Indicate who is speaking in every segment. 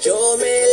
Speaker 1: Yo me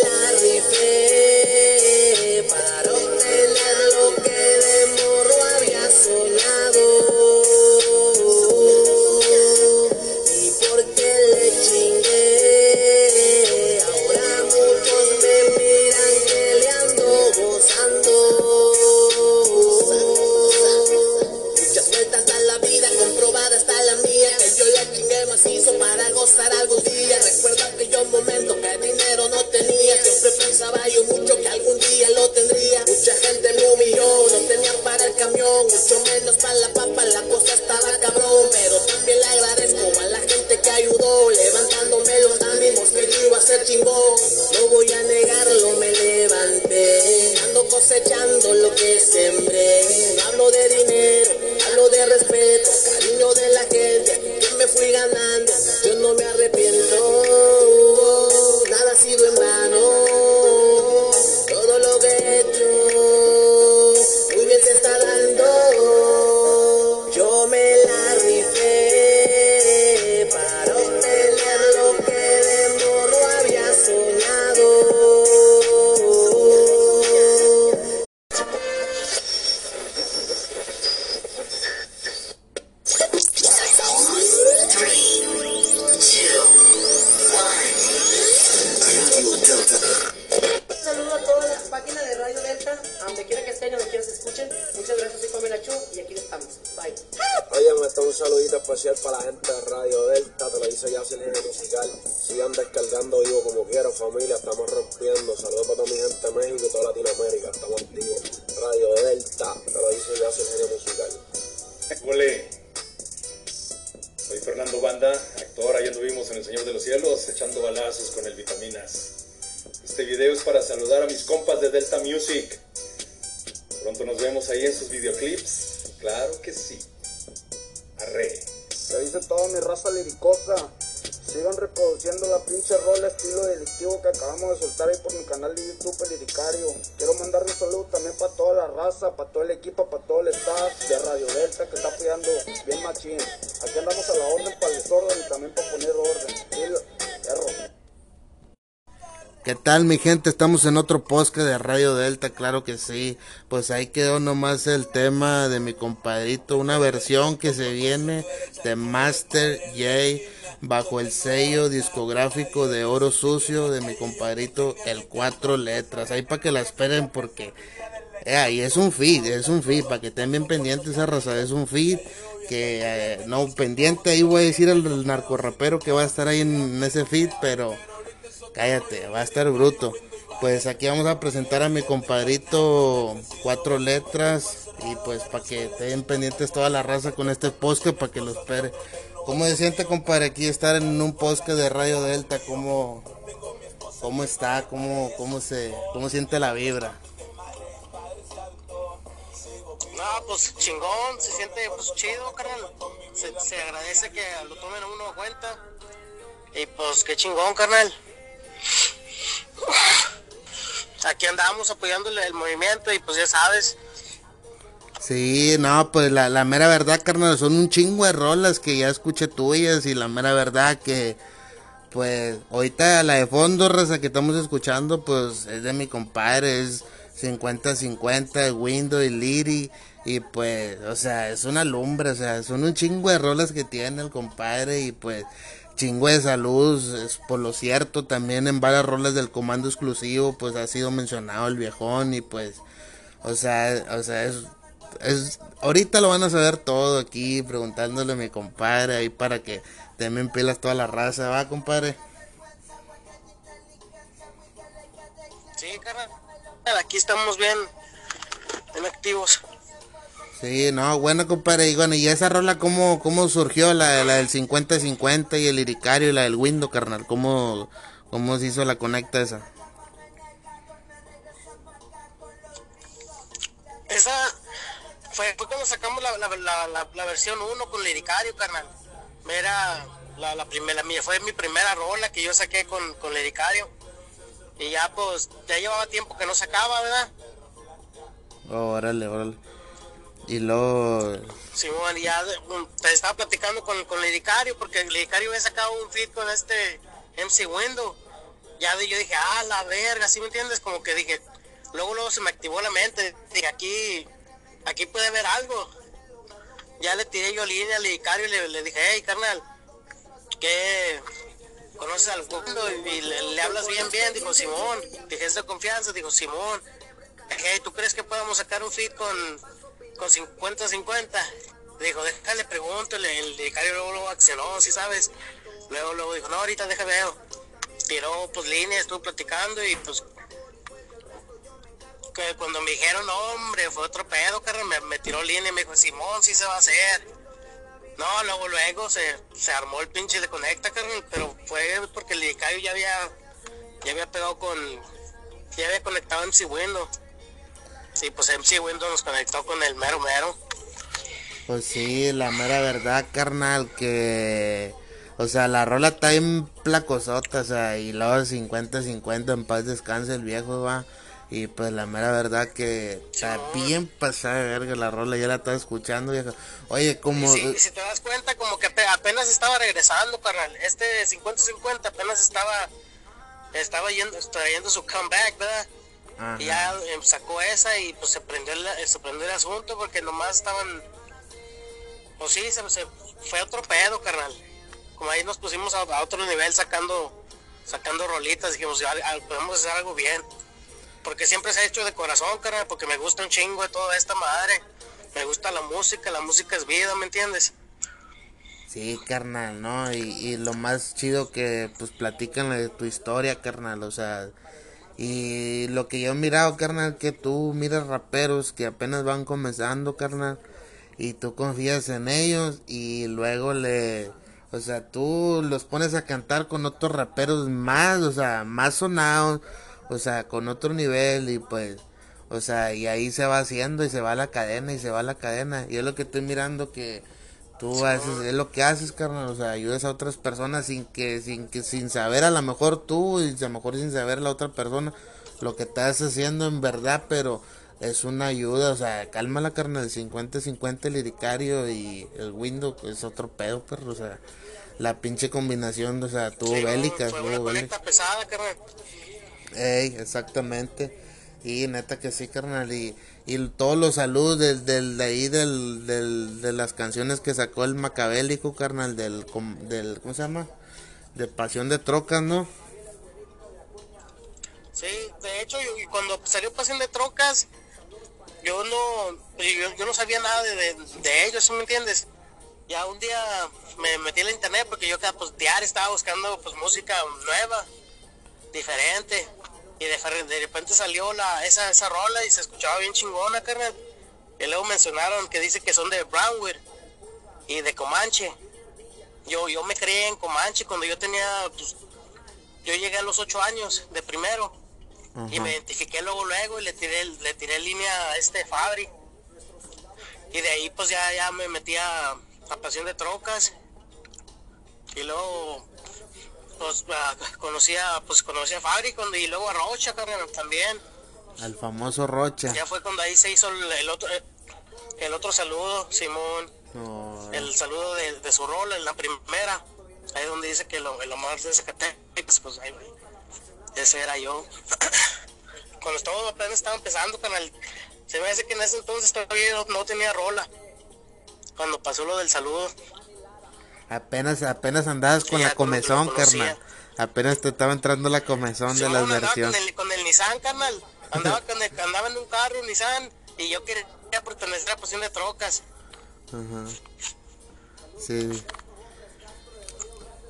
Speaker 2: Bye.
Speaker 3: Oye, me está un saludito especial para la gente de Radio Delta, te lo dice ya el género musical. Sigan descargando vivo como quieran, familia, estamos rompiendo. Saludos para toda mi gente de México y toda Latinoamérica, estamos activos. Radio Delta, te lo dice ya el género musical.
Speaker 4: Huele. Soy Fernando Banda, actor, ahí anduvimos en El Señor de los Cielos, echando balazos con el Vitaminas. Este video es para saludar a mis compas de Delta Music. Pronto nos vemos ahí en sus videoclips. Claro que sí. Arre.
Speaker 5: Te dice toda mi raza liricosa. Sigan reproduciendo la pinche rola estilo delictivo que acabamos de soltar ahí por mi canal de YouTube El Liricario. Quiero mandar un saludo también para toda la raza, para todo el equipo, para todo el staff de Radio Delta que está apoyando bien machín. Aquí andamos a la orden para el desorden y también para poner orden. Sí, perro.
Speaker 6: ¿Qué tal mi gente? Estamos en otro podcast de Radio Delta, claro que sí. Pues ahí quedó nomás el tema de mi compadrito, una versión que se viene de Master J bajo el sello discográfico de Oro Sucio de mi compadrito El Cuatro Letras. Ahí para que la esperen porque eh, es un feed, es un feed, para que estén bien pendientes esa raza, es un feed que eh, no pendiente ahí voy a decir al narcorrapero que va a estar ahí en ese feed, pero Cállate, va a estar bruto. Pues aquí vamos a presentar a mi compadrito cuatro letras y pues para que estén pendientes toda la raza con este podcast para que lo espere. ¿Cómo se siente, compadre, aquí estar en un podcast de Radio Delta? ¿Cómo, cómo está? ¿Cómo, cómo, se, ¿Cómo siente la vibra?
Speaker 2: No, pues chingón, se siente pues chido, carnal. Se, agradece que lo tomen a uno a cuenta. Y pues qué chingón, carnal. Aquí andamos apoyándole el movimiento y pues ya sabes,
Speaker 6: Sí, no, pues la, la mera verdad, carnal, son un chingo de rolas que ya escuché tuyas y la mera verdad que, pues, ahorita la de fondo, raza, que estamos escuchando, pues, es de mi compadre, es 50-50 de Windows y Liri, y pues, o sea, es una lumbre, o sea, son un chingo de rolas que tiene el compadre y pues, chingo de salud, es por lo cierto, también en varias rolas del comando exclusivo, pues, ha sido mencionado el viejón y pues, o sea, o sea, es es, ahorita lo van a saber todo aquí, preguntándole a mi compadre ahí para que también pilas toda la raza, va compadre.
Speaker 2: sí, carnal. Aquí estamos bien, bien activos.
Speaker 6: Sí, no, bueno compadre, y bueno, y esa rola cómo, cómo surgió la, la del 50-50 y el liricario y la del window, carnal, cómo, cómo se hizo la conecta esa.
Speaker 2: Esa fue, fue cuando sacamos la, la, la, la, versión 1 con Liricario, carnal. Era la, la primera, fue mi primera rola que yo saqué con, con Liricario. Y ya pues, ya llevaba tiempo que no sacaba, ¿verdad?
Speaker 6: Oh, órale, órale. Y luego,
Speaker 2: Simón, y ya um, te estaba platicando con, con Liricario, porque Liricario había sacado un feed con este MC Window. ya yo dije, ah, la verga, ¿sí me entiendes? Como que dije, luego luego se me activó la mente, dije, aquí, aquí puede haber algo. Ya le tiré yo línea al lidicario y le, dije, hey, carnal, ¿qué? ¿Conoces al fondo? Y le, le hablas bien, bien, dijo Simón, dije, es confianza, dijo Simón. Hey, ¿tú crees que podamos sacar un fit con, con 50-50? Dijo, déjale, pregunto, el, el luego, luego accionó, si sabes. Luego, luego dijo, no, ahorita déjame ver. Tiró pues líneas, estuvo platicando y pues que cuando me dijeron, hombre, fue otro pedo, carnal, me, tiró línea y me dijo, Simón, sí se va a hacer. No, luego, luego se, se armó el pinche de conecta, carnal, pero fue porque el lidicario ya había, ya había pegado con, ya había conectado MC Windows. Sí, pues MC Windows nos conectó con el mero mero.
Speaker 6: Pues sí, la mera verdad, carnal, que... O sea, la rola está en placosota, o sea, y luego 50-50, en paz descanse el viejo, va. Y pues la mera verdad que está bien pasada de verga la rola, ya la estaba escuchando, viejo. Oye, como...
Speaker 2: Si, si te das cuenta, como que ape- apenas estaba regresando, carnal. Este 50-50 apenas estaba, estaba yendo, trayendo su comeback, ¿verdad?
Speaker 6: Ajá.
Speaker 2: Y ya eh, sacó esa y pues se prendió el, se prendió el asunto porque nomás estaban, pues sí, se, se- fue otro pedo, carnal. Como ahí nos pusimos a, a otro nivel sacando, sacando rolitas, dijimos, ya, podemos hacer algo bien. Porque siempre se ha hecho de corazón, carnal, porque me gusta un chingo de toda esta madre. Me gusta la música, la música es vida, ¿me entiendes?
Speaker 6: Sí, carnal, ¿no? Y, y lo más chido que pues platican de tu historia, carnal, o sea, y lo que yo he mirado, carnal, que tú miras raperos que apenas van comenzando, carnal, y tú confías en ellos y luego le, o sea, tú los pones a cantar con otros raperos más, o sea, más sonados, o sea, con otro nivel y pues, o sea, y ahí se va haciendo y se va la cadena y se va la cadena. Y es lo que estoy mirando que tú haces, es lo que haces, carnal, o sea, ayudas a otras personas sin que, sin que, sin saber a lo mejor tú y a lo mejor sin saber la otra persona lo que estás haciendo en verdad, pero es una ayuda, o sea, calma la carnal, 50-50 el liricario y el window es otro pedo, perro, o sea, la pinche combinación, o sea, tuvo
Speaker 2: Sí,
Speaker 6: bélica, tuvo bélica.
Speaker 2: conecta pesada, carnal.
Speaker 6: Ey, exactamente. Y neta que sí, carnal. Y, y todos los saludos del, de ahí, del, del, de las canciones que sacó el Macabélico, carnal, del, del, ¿cómo se llama? De Pasión de Trocas, ¿no?
Speaker 2: Sí, de hecho, yo- cuando salió Pasión de Trocas, yo no, yo, yo no sabía nada de, de, de ellos, ¿sí me entiendes? Ya un día me metí en la internet porque yo cada pues, diario estaba buscando pues música nueva, diferente. Y de, de repente salió la, esa, esa rola y se escuchaba bien chingona, carnal. Y luego mencionaron que dice que son de Brownwood y de Comanche. Yo, yo me crié en Comanche cuando yo tenía, pues, yo llegué a los ocho años de primero y me identifiqué luego luego y le tiré le tiré línea a este Fabri y de ahí pues ya ya me metí a, a Pasión de Trocas y luego pues a- conocí a pues conocí a Fabri cuando, y luego a Rocha carnal, también.
Speaker 6: Al famoso Rocha.
Speaker 2: ya fue cuando ahí se hizo el, el otro el otro saludo Simón. El saludo de, de su rol en la primera. Ahí donde dice que lo, el Omar de Zacatecas pues ahí ese era yo. Cuando todo apenas estaba empezando se me hace que en ese entonces todavía no, no tenía rola. Cuando pasó lo del saludo
Speaker 6: apenas, apenas andabas con
Speaker 2: Sí,
Speaker 6: la comezón, carnal. Apenas te estaba entrando la comezón de las versiones.
Speaker 2: con el, con el Nissan carnal andaba, con el- andaba en un carro un Nissan y yo quería pertenecer a Pasión de Trocas
Speaker 6: Ajá. Sí.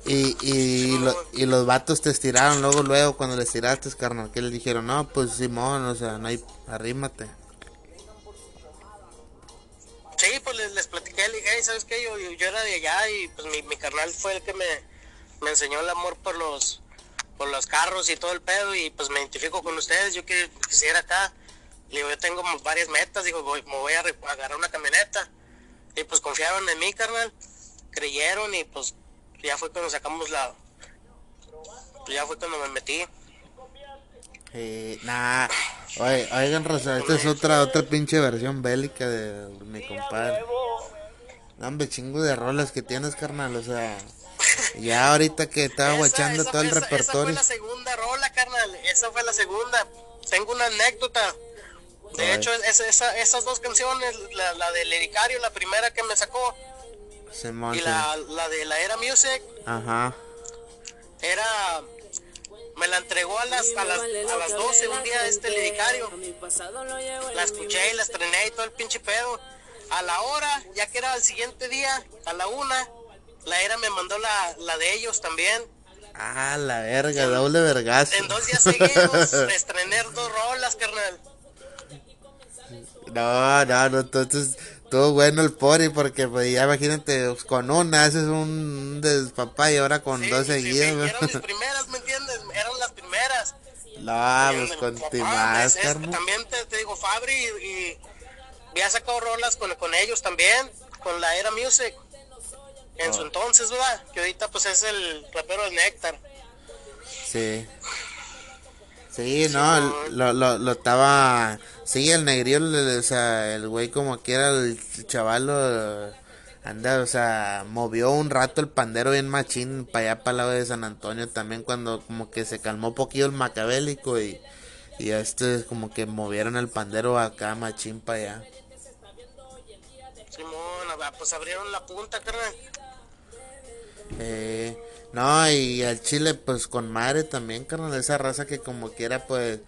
Speaker 6: Y, y, lo- y los vatos te estiraron luego, luego, cuando les tiraste, carnal, que les dijeron, no, pues Simón, o sea, no hay, arrímate.
Speaker 2: Sí, pues les, les platiqué, le dije, "Hey, ¿sabes qué? Yo, yo, era de allá y pues mi, mi carnal fue el que me, me enseñó el amor por los por los carros y todo el pedo y pues me identifico con ustedes, yo que quisiera acá. Le digo, yo tengo varias metas, digo, me voy a a agarrar una camioneta. Y pues confiaron en mí, carnal, creyeron y pues ya fue cuando sacamos la... ya fue cuando me metí.
Speaker 6: Eh, nah, oye, oigan, Rosa, esta es otra, otra pinche versión bélica de mi compadre. Hombre, chingo de rolas que tienes, carnal, o sea, ya ahorita que estaba guachando todo el
Speaker 2: esa- Esa fue
Speaker 6: repertorio.
Speaker 2: la segunda rola carnal, esa fue la segunda. Tengo una anécdota. De hecho, es- esa- esas dos canciones, la, la de Liricario, la primera que me sacó,
Speaker 6: Simón,
Speaker 2: y
Speaker 6: sí.
Speaker 2: la, la de la Era Music,
Speaker 6: Ajá.
Speaker 2: era la entregó a las a las, a las 12 un día este liricario la escuché y la estrené y todo el pinche pedo a la hora ya que era el siguiente día a la una la era me mandó la, la de ellos también
Speaker 6: Ah, la verga, doble vergazo.
Speaker 2: en dos días seguidos estrené dos rolas carnal
Speaker 6: No, no, no, entonces estuvo bueno el pori porque pues ya imagínate, pues, con una haces un despapá y ahora con
Speaker 2: Sí,
Speaker 6: dos
Speaker 2: sí, sí,
Speaker 6: seguidas.
Speaker 2: eran mis
Speaker 6: ¿no?
Speaker 2: primeras me entiendes
Speaker 6: No, pues con
Speaker 2: es-
Speaker 6: más,
Speaker 2: es- también te, te digo Fabri y, y había sacado rolas con, con ellos también con la Era Music en
Speaker 6: Oh.
Speaker 2: su entonces verdad que ahorita pues es el rapero del Néctar.
Speaker 6: Sí. Sí, no, lo, lo, lo estaba... Sí, el negrío, le- o sea, el güey como quiera, el chaval lo- anda, o sea, movió un rato el pandero bien machín para allá para el lado de San Antonio también cuando como que se calmó poquillo el macabélico y, y este como que movieron el pandero acá machín para allá.
Speaker 2: Simón pues abrieron la punta carnal
Speaker 6: Eh, no, y al chile, pues con madre también, carnal, esa raza que como quiera, pues,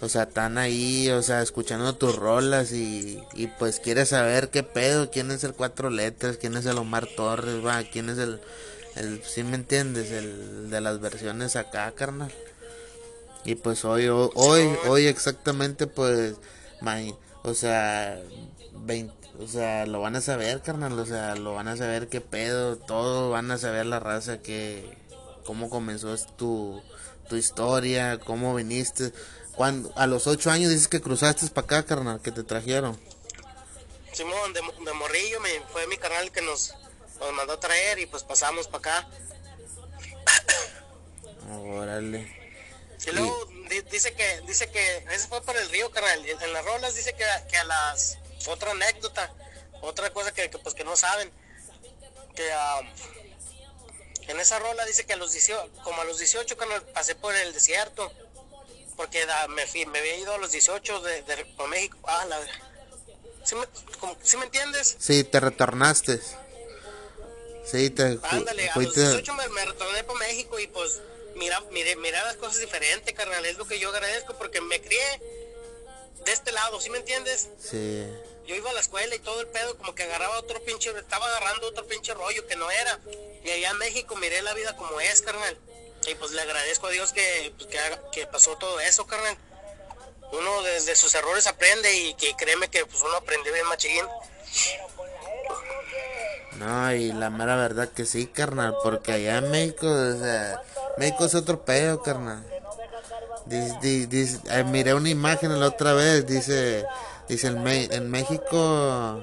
Speaker 6: o sea, están ahí, o sea, escuchando tus rolas y, y pues quiere saber qué pedo, quién es el Cuatro Letras, quién es el Omar Torres, va, quién es el, el, ¿sí me entiendes? El de las versiones acá, carnal. Y pues hoy, ho- hoy, hoy exactamente, pues, o sea, 20, o sea, lo van a saber, carnal, o sea, lo van a saber qué pedo, todo, van a saber la raza que, cómo comenzó tu, tu historia, cómo viniste, cuando, a los ocho años dices que cruzaste para acá, carnal, que te trajeron.
Speaker 2: Simón de, de morrillo me, fue mi canal que nos, nos mandó a traer y pues pasamos para acá
Speaker 6: Órale.
Speaker 2: Y luego di- dice que, dice que, ese fue por el río, carnal. En las rolas dice que, que a las, otra anécdota, otra cosa que, que, pues que no saben, que ah, en esa rola dice que a los 18, como a los 18, carnal, pasé por el desierto, porque da- me, fui, me había ido a los 18 de, de por México. Ah, la ¿Sí me, como- ¿sí me entiendes?
Speaker 6: Sí, te retornaste. Sí, te
Speaker 2: Ándale, a los
Speaker 6: fuiste.
Speaker 2: 18 me, me retorné para México y pues mira, miré las cosas diferentes, carnal. Es lo que yo agradezco porque me crié de este lado, ¿sí me entiendes?
Speaker 6: Sí.
Speaker 2: Yo iba a la escuela y todo el pedo como que agarraba otro pinche, estaba agarrando otro pinche rollo que no era. Y allá en México miré la vida como es, carnal. Y pues le agradezco a Dios que, pues, que, pasó todo eso, carnal. Uno desde sus errores aprende y que créeme que pues uno aprendió bien machín.
Speaker 6: No, y la mera verdad que sí, carnal, porque allá en México, o México es otro pedo, carnal. Dice, di- dice- eh, miré una imagen la otra vez, dice, dice en México,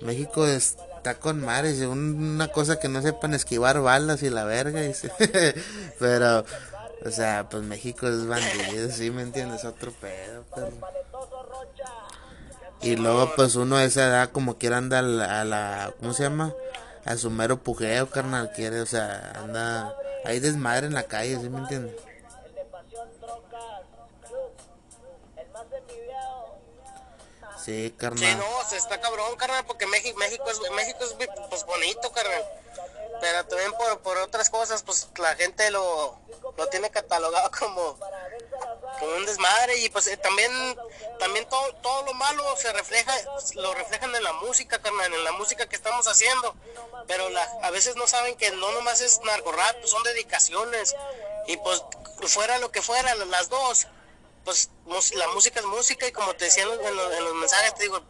Speaker 6: México está con mares, una cosa que no sepan esquivar balas y la verga, dice, pero, o sea, pues México es bandido, sí, ¿me entiendes? Otro pedo, perro. Y luego, pues uno a esa edad, como quiera, anda a la, a la- ¿cómo se llama? A su mero pujeo, carnal, quiere, o sea, anda, hay desmadre en la calle, ¿sí me entiendes? Sí,
Speaker 2: Sí,
Speaker 6: carnal.
Speaker 2: no, se está cabrón, carnal, porque México, México es, México es pues bonito, carnal. Pero también por, por otras cosas, pues la gente lo, lo tiene catalogado como, como un desmadre y pues eh, también, también todo, todo lo malo se refleja, lo reflejan en la música, carnal, en la música que estamos haciendo. Pero la, a veces no saben que no nomás es narco rap, pues, son dedicaciones. Y pues fuera lo que fuera, las dos, pues la música es música y como te decía en los, en los- en los mensajes, te digo,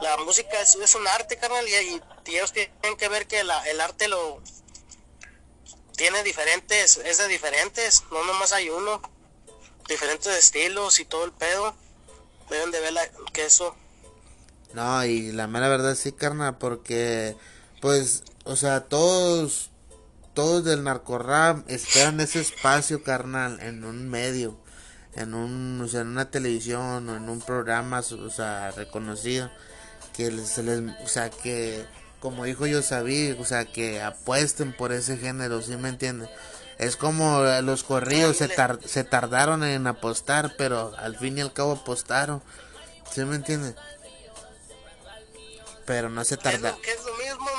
Speaker 2: la música es, un arte, carnal, y, y- ellos tienen que ver que el arte lo tiene diferentes, es de diferentes, no nomás hay uno, diferentes estilos y todo el pedo. Deben de ver la- que eso,
Speaker 6: No, y la mera verdad sí, carnal, porque, pues, o sea, todos, todos del narcorrap esperan ese espacio, carnal, en un medio, en un, o sea, en una televisión o en un programa, o sea, reconocido, que les- se les, o sea, que, como dijo yo sabía, o sea, que apuesten por ese género, ¿sí me entiendes? Es como los corridos se, se tardaron en apostar, pero al fin y al cabo apostaron. ¿Sí me entiendes? Pero no se tarda.
Speaker 2: Que es lo mismo,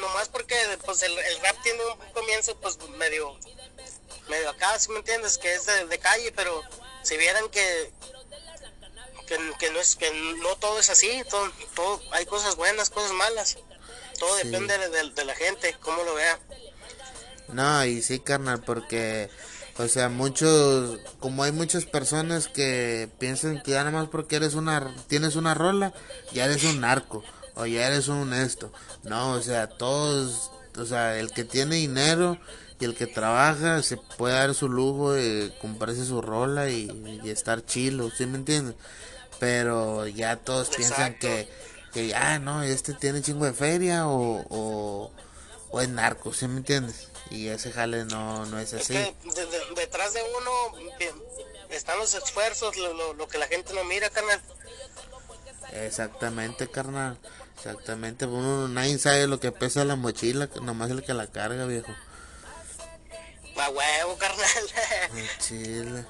Speaker 2: nomás porque pues el, rap tiene un comienzo pues medio medio acá, ¿sí me entiendes? Que es de, calle, pero si vieran que, que, no es que no todo es así, todo, todo hay cosas buenas, cosas malas. Todo depende de, de, la gente, cómo lo vea.
Speaker 6: No, y sí, carnal, porque, o sea, muchos, como hay muchas personas que piensan que ya nada más porque eres una, tienes una rola, ya eres un narco, o ya eres un esto. No, o sea, todos, o sea, el que tiene dinero y el que trabaja se puede dar su lujo de comprarse su rola y, estar chilo, ¿sí me entiendes? Pero ya todos piensan que, que ya, no, este tiene chingo de feria o, o, o es narco, ¿sí me entiendes? Y ese jale no, no es así.
Speaker 2: detrás de uno están los esfuerzos, lo, lo, que la gente no mira, carnal.
Speaker 6: Exactamente, carnal. Exactamente. Uno, nadie sabe lo que pesa la mochila, nomás el que la carga, viejo.
Speaker 2: A huevo, carnal.
Speaker 6: Chile.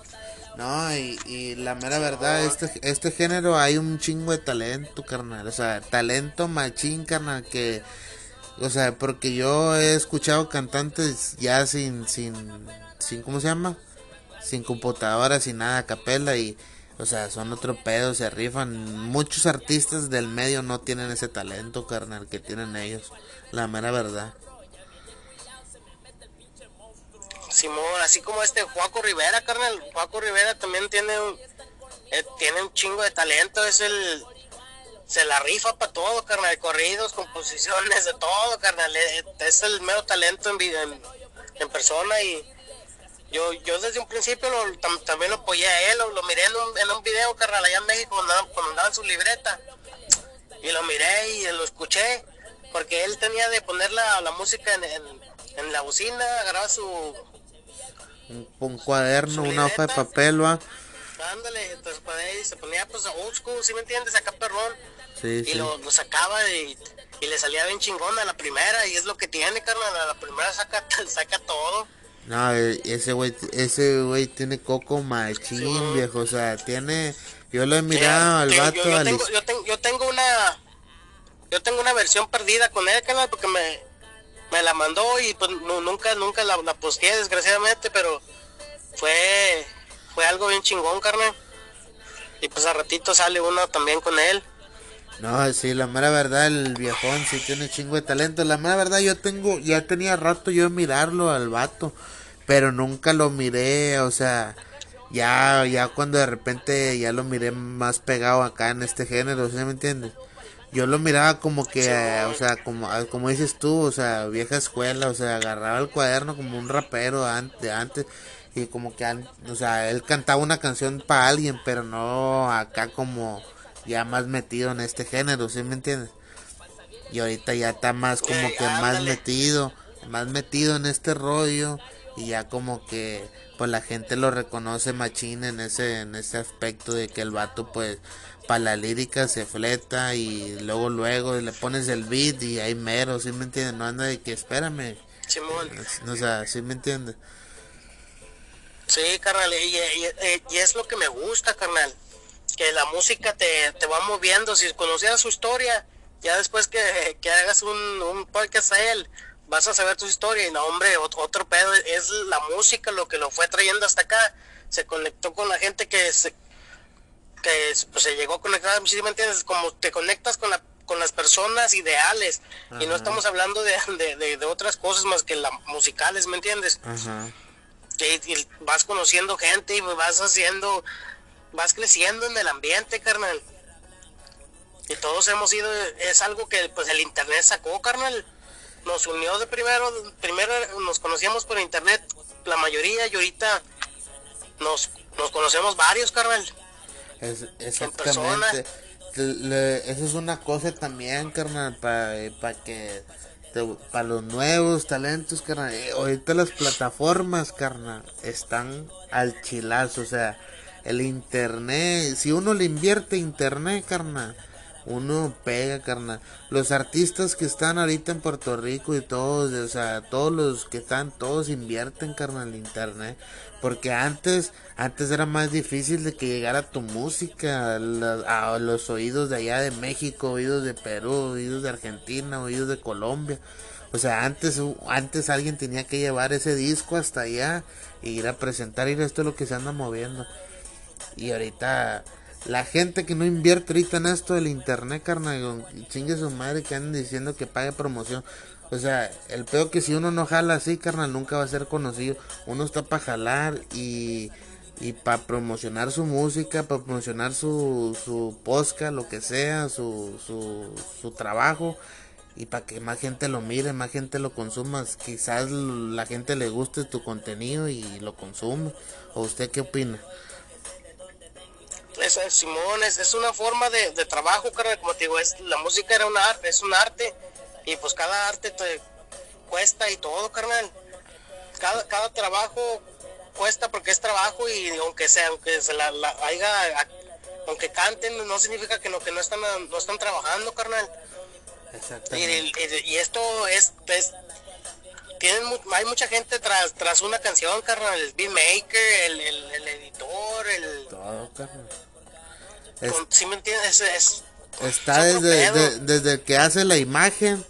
Speaker 6: No, y, y la mera verdad, este, este género hay un chingo de talento, carnal. O sea, talento machín, carnal, que o sea, porque yo he escuchado cantantes ya sin, sin, sin, ¿cómo se llama? Sin computadora, sin nada, capela y, o sea, son otro pedo, se rifan. Muchos artistas del medio no tienen ese talento, carnal, que tienen ellos. La mera verdad.
Speaker 2: Simón, así como este Juaco Rivera, carnal. Juaco Rivera también tiene un, eh, tiene un chingo de talento. Es el, se la rifa para todo, carnal, corridos, composiciones, de todo, carnal. Eh, es el mero talento en, en, en persona y yo yo desde un principio también lo apoyé a él, lo, miré en un, en un, video, carnal, allá en México cuando andaba, en su libreta. Y lo miré y lo escuché, porque él tenía de poner la, la música en, en, la bocina, agarraba su...
Speaker 6: Un, cuaderno, una hoja de papel, va
Speaker 2: Ándale, entonces pues, se ponía pues old school, ¿sí me entiendes? Acá perrón. y Lo, lo, sacaba y, y, le salía bien chingón a la primera y es lo que tiene, carnal, a la primera saca, saca todo.
Speaker 6: No, e, ese güey, ese güey tiene coco machín, viejo, o sea, tiene, yo lo he mirado al vato.
Speaker 2: Yo, yo, tengo, yo, tengo, yo tengo una, yo tengo una versión perdida con él, carnal, porque me, me la mandó y pues nunca, nunca la, la posteé, desgraciadamente, pero fue fue algo bien chingón, carnal. Y pues a ratito sale uno también con él.
Speaker 6: No, sí, la mera verdad, el viejón sí tiene chingo de talento. La mera verdad, yo tengo, ya tenía rato yo mirarlo al vato, pero nunca lo miré, o sea, ya, ya cuando de repente ya lo miré más pegado acá en este género, ¿sí me entiendes? Yo lo miraba como que, o sea, como, como dices tú, o sea, vieja escuela, o sea, agarraba el cuaderno como un rapero de antes y como que, o sea, él cantaba una canción para alguien, pero no acá como ya más metido en este género, ¿sí me entiendes? Y ahorita ya está más como que más metido, más metido en este rollo y ya como que pues la gente lo reconoce machín en ese en ese aspecto de que el vato pues para la lírica se fleta y luego luego le pones el beat y hay mero, ¿sí me entiendes? No anda de que espérame. O sea, ¿sí me entiendes?
Speaker 2: Sí, carnal, y, es lo que me gusta, carnal, que la música te, te va moviendo, si conocías su historia, ya después que, que hagas un, un podcast a él, vas a saber tu historia y no, hombre, otro, pedo, es la música lo que lo fue trayendo hasta acá, se conectó con la gente que se, que pues, se llegó a conectar, si me entiendes? Como te conectas con la con las personas ideales y no estamos hablando de, de, de, otras cosas más que las musicales, ¿me entiendes? Ajá y, vas conociendo gente y vas haciendo, vas creciendo en el ambiente, carnal. Y todos hemos ido, es algo que pues el internet sacó, carnal. Nos unió de primero, primero nos conocíamos por internet, la mayoría, y ahorita nos, nos conocemos varios, carnal.
Speaker 6: Es, exactamente. eso es una cosa también, carnal, para que para los nuevos talentos, carnal. Eh, ahorita las plataformas, carnal, están al chilazo. O sea, el internet, si uno le invierte internet, carnal, uno pega, carnal. Los artistas que están ahorita en Puerto Rico y todos, o sea, todos los que están, todos invierten, carnal, en internet. Porque antes, antes era más difícil de que llegara tu música a, los oídos de allá de México, oídos de Perú, oídos de Argentina, oídos de Colombia. O sea, antes, antes alguien tenía que llevar ese disco hasta allá y ir a presentar y esto es lo que se anda moviendo. Y ahorita la gente que no invierte ahorita en esto del internet, carnal, chingue su madre que andan diciendo que pague promoción. O sea, el peor que si uno no jala así, carnal, nunca va a ser conocido. Uno está para jalar y, y para promocionar su música, para promocionar su, su posca, lo que sea, su, su, su trabajo. Y para que más gente lo mire, más gente lo consuma. Quizás la gente le guste tu contenido y lo consume. ¿O usted qué opina?
Speaker 2: es, Simón, es, una forma de, trabajo, carnal, como te digo, es, la música era una, es un arte y pues cada arte te cuesta y todo, carnal. Cada, cada trabajo cuesta porque es trabajo y aunque sea, aunque se la, haya, aunque canten, no significa que no, que no están, no están trabajando, carnal. Y, esto es, tienen, hay mucha gente tras, tras una canción, carnal, el beatmaker, el, el, editor, el...
Speaker 6: Todo, carnal.
Speaker 2: ¿Sí me entiendes? Es,
Speaker 6: está desde, desde que hace la imagen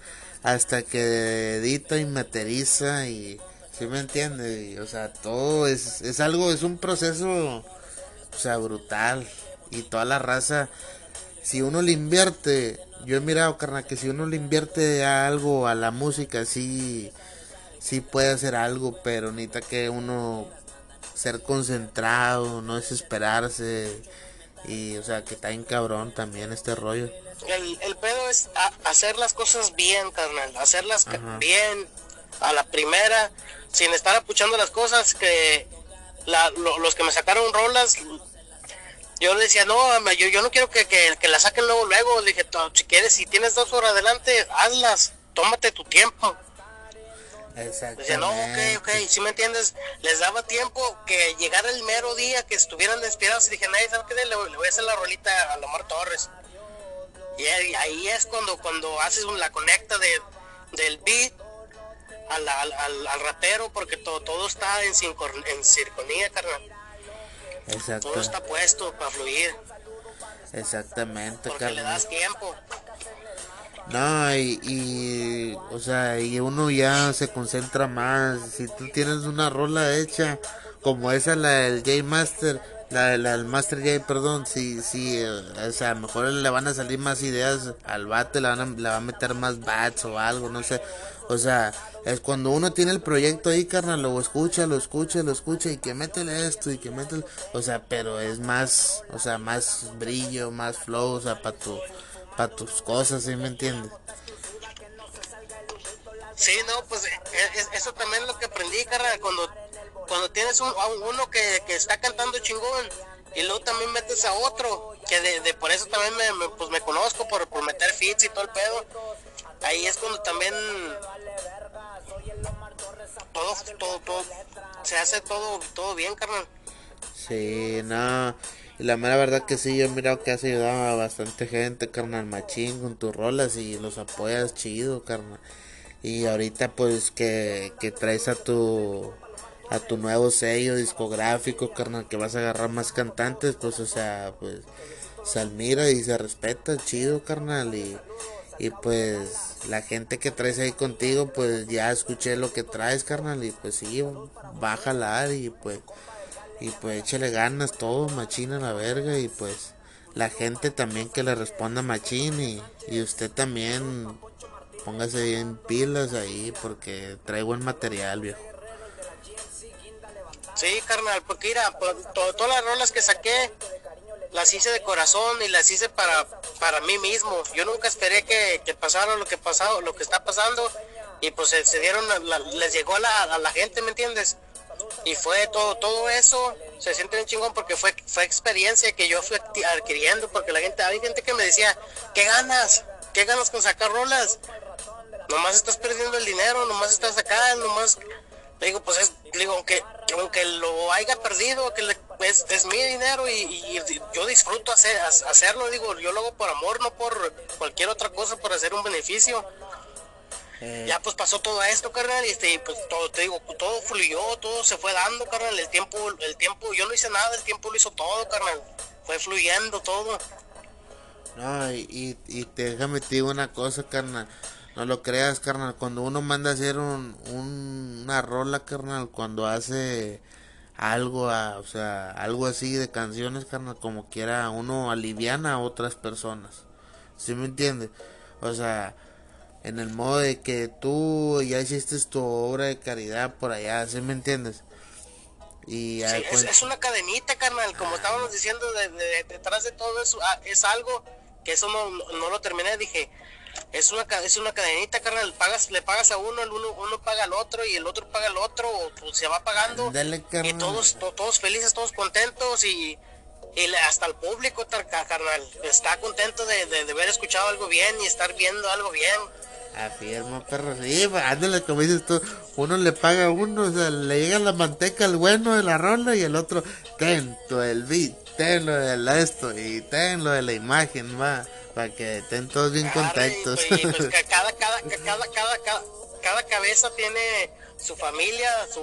Speaker 6: hasta que edita y materializa y... ¿Sí me entiende? o sea, todo es, es algo, es un proceso, o sea, brutal. Y toda la raza, si uno le invierte, yo he mirado, carnal, que si uno le invierte a algo, a la música, sí, sí puede hacer algo, pero necesita que uno ser concentrado, no desesperarse y, o sea, que está en cabrón también este rollo.
Speaker 2: El, el pedo es hacer las cosas bien, carnal. Hacerlas bien a la primera, sin estar apuchando las cosas. Que la, los que me sacaron rolas, yo le decía, no, yo, yo no quiero que, que, la saquen luego, luego. Le dije, si quieres, si tienes dos horas adelante, hazlas. Tómate tu tiempo. Decía, no, ok, ok, si me entiendes, les daba tiempo que llegara el mero día que estuvieran despirados y dije, nadie sabe qué, le, voy a hacer la rolita a Lomar Torres. Y ahí es cuando cuando haces la conecta de, del beat al, al, rapero, porque todo, todo está en, en circonía, carnal.
Speaker 6: Exacto.
Speaker 2: Todo está puesto para fluir.
Speaker 6: Exactamente,
Speaker 2: porque le das tiempo.
Speaker 6: No, y, o sea, y uno ya se concentra más. Si tú tienes una rola hecha, como esa, la del J Master, la, del Master J, perdón, si, si, o sea, mejor le van a salir más ideas al bate, le, van a, le va meter más bats o algo, no sé. O sea, es cuando uno tiene el proyecto ahí, carnal, lo escucha, lo escucha, lo escucha y que métele esto y que métele, o sea, pero es más, o sea, más brillo, más flow, o sea, para tu para tus cosas, ¿sí me entiendes?
Speaker 2: Sí, no, pues eh, eso también es lo que aprendí, carnal, cuando, cuando tienes un, uno que, está cantando chingón y luego también metes a otro, que de, por eso también me, pues me conozco, por, por meter fits y todo el pedo, ahí es cuando también todo, todo, todo, se hace todo, todo bien, carnal.
Speaker 6: Sí, no. Y la mera verdad que sí, yo he mirado que has ayudado a bastante gente, carnal, machín, con tus rolas y los apoyas chido, carnal. Y ahorita pues que, que traes a tu a tu nuevo sello discográfico, carnal, que vas a agarrar más cantantes, pues o sea, pues se admira y se respeta, chido, carnal, y, y pues la gente que traes ahí contigo, pues ya escuché lo que traes, carnal, y pues sí, va a jalar y pues y pues échale ganas todo, machín a la verga. Y pues la gente también que le responda machín. Y, y usted también póngase bien pilas ahí porque trae buen material, viejo.
Speaker 2: Sí, carnal, porque mira, pues, todas las rolas que saqué las hice de corazón y las hice para, para mí mismo. Yo nunca esperé que, que pasara lo que pasado, lo que está pasando y pues se, dieron, les llegó a la, la gente, ¿me entiendes? y fue todo todo eso se siente bien chingón porque fue fue experiencia que yo fui adquiriendo porque la gente hay gente que me decía qué ganas qué ganas con sacar rolas nomás estás perdiendo el dinero nomás estás acá nomás Le digo, pues es, le digo, aunque, aunque lo haya perdido, que le- es, es mi dinero y, y yo disfruto hacer, hacerlo, digo, yo lo hago por amor, no por cualquier otra cosa, por hacer un beneficio.
Speaker 6: Eh,
Speaker 2: Ya pues pasó todo esto, carnal, y este, pues todo, te digo, todo fluyó, todo se fue dando, carnal, el tiempo, el tiempo, yo no hice nada, el tiempo lo hizo todo, carnal, fue fluyendo todo.
Speaker 6: No, y, y, y te déjame te digo una cosa, carnal. No lo creas, carnal. Cuando uno manda a hacer un, un- una rola, carnal, cuando hace algo, a- o sea, algo así de canciones, carnal, como quiera, uno aliviana a otras personas. ¿Sí me entiendes? O sea, en el modo de que tú ya hiciste tu obra de caridad por allá, ¿sí me entiendes? Y
Speaker 2: Sí, es, una cadenita, carnal, como estábamos diciendo, de- de- detrás de todo eso ah, es algo que eso no, no, no lo terminé, dije, es una, es una cadenita, carnal, pagas, le pagas a uno, el uno, uno paga al otro y el otro paga al otro, o pues, se va pagando
Speaker 6: Ándale,
Speaker 2: y todos, to- todos felices, todos contentos y, y hasta el público, carnal, está contento de, de, de haber escuchado algo bien y estar viendo algo bien.
Speaker 6: Afirma, perro. Sí, ándale, como dices tú. Uno le paga a uno, o sea, le llega la manteca al bueno de la rola y el otro, ten del beat, ten lo del esto y ten lo de la imagen, va. Para que estén todos bien
Speaker 2: Claro, y,
Speaker 6: contactos.
Speaker 2: pues, y, pues, cada, cada, ca- cada, cada, cada, cada cabeza tiene su familia, su...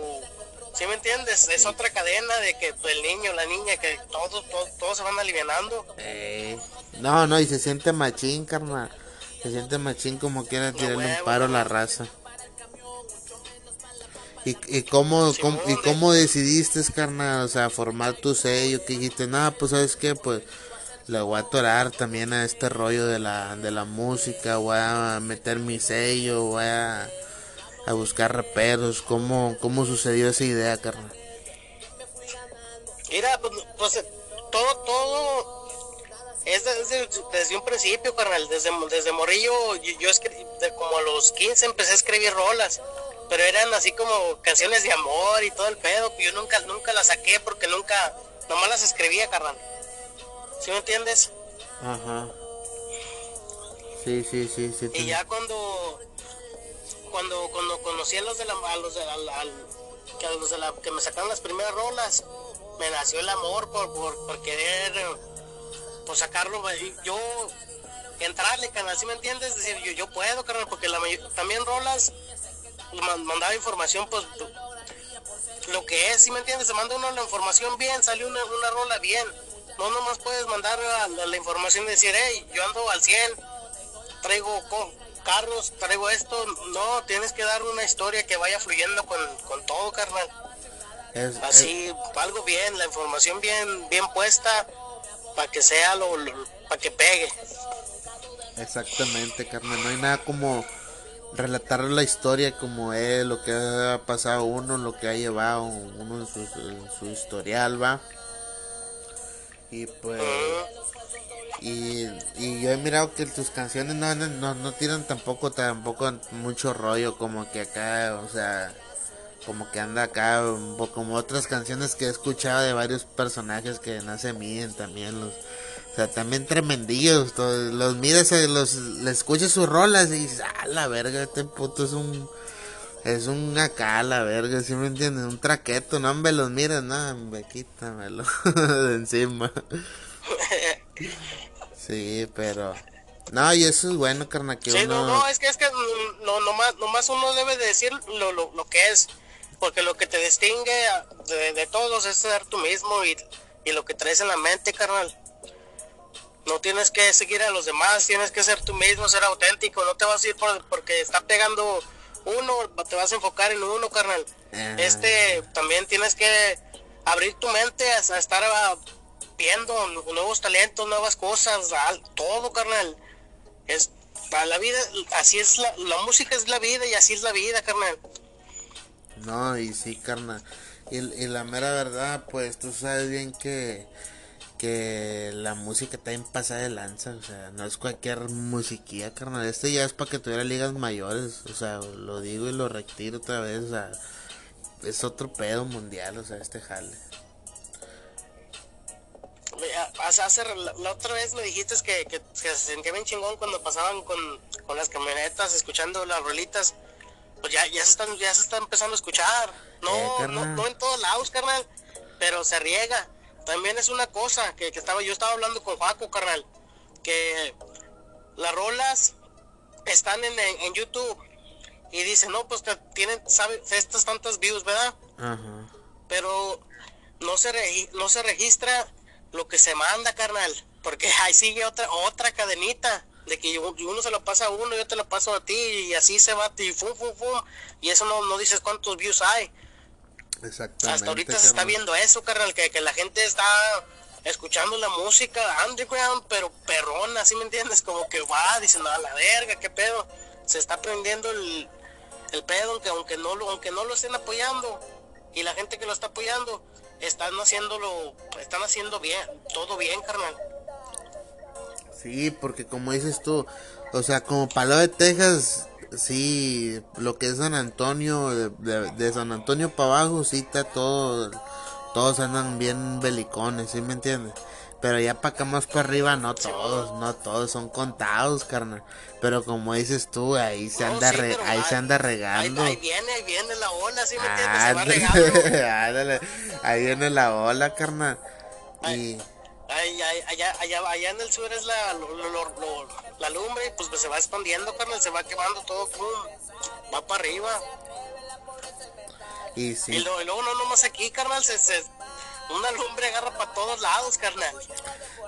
Speaker 2: ¿Sí me entiendes? Es otra cadena de que pues, el niño, la niña, que todos, todos, todos se van alivianando.
Speaker 6: Eh, no, no, y se siente machín, carnal. Se siente machín como quiera tirarle un paro a la raza. ¿Y, y cómo,
Speaker 2: Sí,
Speaker 6: cómo- y cómo decidiste, carnal? O sea, formar tu sello, que dijiste, nada, pues sabes qué, pues le voy a atorar también a este rollo de la, de la música, voy a meter mi sello, voy a, a buscar raperos. ¿Cómo, ¿Cómo sucedió esa idea, carnal?
Speaker 2: Mira, pues, pues, todo, todo es desde, desde un principio, carnal. Desde, desde morrillo, yo, yo como a los 15 empecé a escribir rolas. Pero eran así como canciones de amor y todo el pedo. Yo nunca, nunca las saqué porque nunca, nomás las escribía, carnal. ¿Sí me entiendes?
Speaker 6: Ajá. Sí, sí, sí, sí.
Speaker 2: Y ya cuando cuando cuando conocí a los de la a los de al- que, a los de la que me sacaron las primeras rolas, me nació el amor por por, por querer pues sacarlo y yo entrarle, canal, ¿sí me entiendes? decir, yo, yo puedo, carnal, porque la también rolas man- mandaba información pues lo que es, ¿sí me entiendes? Se manda uno la información bien, salió una, una rola bien. No nomás puedes mandar la, la- la información y decir, hey, yo ando al 100, traigo co- carros, traigo esto. No, tienes que dar una historia que vaya fluyendo con, con todo, carnal.
Speaker 6: es-
Speaker 2: Así, algo bien, la información bien, bien puesta, para que sea lo, para que pegue.
Speaker 6: Exactamente, carnal. No hay nada como relatar la historia como es, lo que ha pasado uno, lo que ha llevado uno en su, en su historial, va. Y pues. Y, y yo he mirado que tus canciones no, no, no, tiran tampoco, tampoco mucho rollo, como que acá, o sea, como que anda acá, un poco como otras canciones que he escuchado de varios personajes que no se miden también, los, o sea, también tremendillos, los miras, eh, los, le escuchas sus rolas y dices, ah, la verga, este puto es un, es un acá, la verga, ¿sí me entiendes? Un traqueto, no, hombre, los miras, no, hombre, quítamelo de encima. Sí, pero... No, y eso es bueno, carnal, que
Speaker 2: Sí,
Speaker 6: uno...
Speaker 2: no, no, es que es que no, nomás, nomás uno debe de decir lo, lo, lo que es, porque lo que te distingue de, de todos es ser tú mismo y, y lo que traes en la mente, carnal. No tienes que seguir a los demás, tienes que ser tú mismo, ser auténtico, no te vas a ir por, porque está pegando uno, te vas a enfocar en uno, carnal.
Speaker 6: Ah.
Speaker 2: Este, también tienes que abrir tu mente a, a estar ah, viendo nuevos talentos, nuevas cosas, todo, carnal. Es para la vida, así es la, la música es la vida y así es la vida, carnal.
Speaker 6: No, y sí, carnal. Y, y la mera verdad, pues tú sabes bien que, que la música está en pasada de lanza. O sea, no es cualquier musiquilla, carnal. Este ya es para que tuviera ligas mayores. O sea, lo digo y lo retiro otra vez. O sea, es otro pedo mundial, o sea, este jale.
Speaker 2: Hace, hace- la, otra vez me dijiste que, que, que se sentía bien chingón cuando pasaban con, con las camionetas escuchando las rolitas. pues ya, ya se están, ya se está empezando a escuchar. No,
Speaker 6: Eh,
Speaker 2: no, no en todos lados, carnal, pero se riega. También es una cosa que, que estaba, yo estaba hablando con Juaco, carnal, que las rolas están en, en, en YouTube y dice, no, pues que tienen, sabe, estas tantas views, ¿verdad?
Speaker 6: Ajá.
Speaker 2: pero no se regi- no se registra lo que se manda, carnal, porque ahí sigue otra otra cadenita de que uno se lo pasa a uno, yo te lo paso a ti y así se va y fum fum fum y eso no no dices cuántos views hay.
Speaker 6: Exactamente.
Speaker 2: Hasta ahorita se está viendo eso, carnal, que, que la gente está escuchando la música underground, pero perrona, ¿sí me entiendes? Como que va, dicen, a la verga, qué pedo. Se está prendiendo el, el pedo, aunque, aunque, no lo, aunque no lo estén apoyando. Y la gente que lo está apoyando, están haciéndolo, están haciendo bien, todo bien, carnal.
Speaker 6: Sí, porque como dices tú, o sea, como Palo de Texas, sí, lo que es San Antonio, de, de- de San Antonio para abajo, sí está todo, todos andan bien belicones, ¿sí me entiendes? Pero ya para acá más para arriba, no todos, no todos, son contados, carnal. Pero como dices tú, ahí se
Speaker 2: No,
Speaker 6: anda,
Speaker 2: sí,
Speaker 6: re- ahí se anda regando.
Speaker 2: ahí viene, ahí viene la ola, ¿sí me entiendes? Se va regando.
Speaker 6: Ahí viene la ola, carnal. Y...
Speaker 2: Ay, allá, allá, allá en el sur es la, lo- lo- lo- lo- la lumbre y pues, pues, se va expandiendo, carnal, se va quemando todo, pum, va para arriba.
Speaker 6: Y
Speaker 2: Y,
Speaker 6: sí,
Speaker 2: lo- y luego no nomás aquí, carnal, se, se- una lumbre agarra para todos lados, carnal.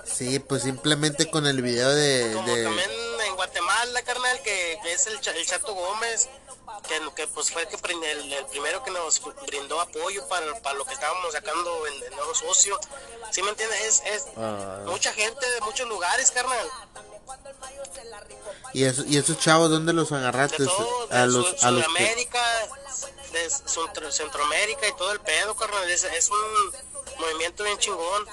Speaker 6: sí, pues simplemente con el video de,
Speaker 2: Como
Speaker 6: de-
Speaker 2: también en Guatemala, carnal, que, que es el, el Chato Gómez, que, que pues fue el, que, el, el primero que nos brindó apoyo para, para lo que estábamos sacando en el nuevo socio. ¿Sí me entiendes? Es, es
Speaker 6: Ah.
Speaker 2: mucha gente de muchos lugares, carnal.
Speaker 6: y, eso- y esos chavos, ¿dónde los agarraste?
Speaker 2: de todo, de
Speaker 6: a los,
Speaker 2: Sud-
Speaker 6: a los que-
Speaker 2: Sudamérica, de Centro- Centroamérica y todo el pedo, carnal. Es, es un movimiento bien chingón.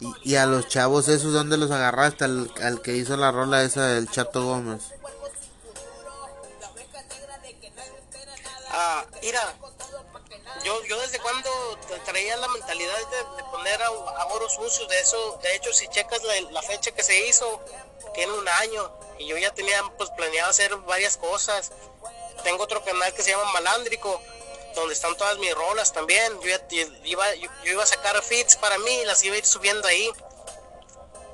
Speaker 6: y, y a los chavos esos, ¿dónde los agarraste? Al, al que hizo la rola esa del Chato Gómez.
Speaker 2: Ah, yo, yo desde cuando tra- traía la mentalidad de, poner a, a oros sucios, de eso, de hecho, si checas la, fecha que se hizo, tiene un año, y yo ya tenía pues planeado hacer varias cosas. Tengo otro canal que se llama Malándrico, donde están todas mis rolas también. Yo, iba, yo, iba a sacar feeds para mí y las iba a ir subiendo ahí.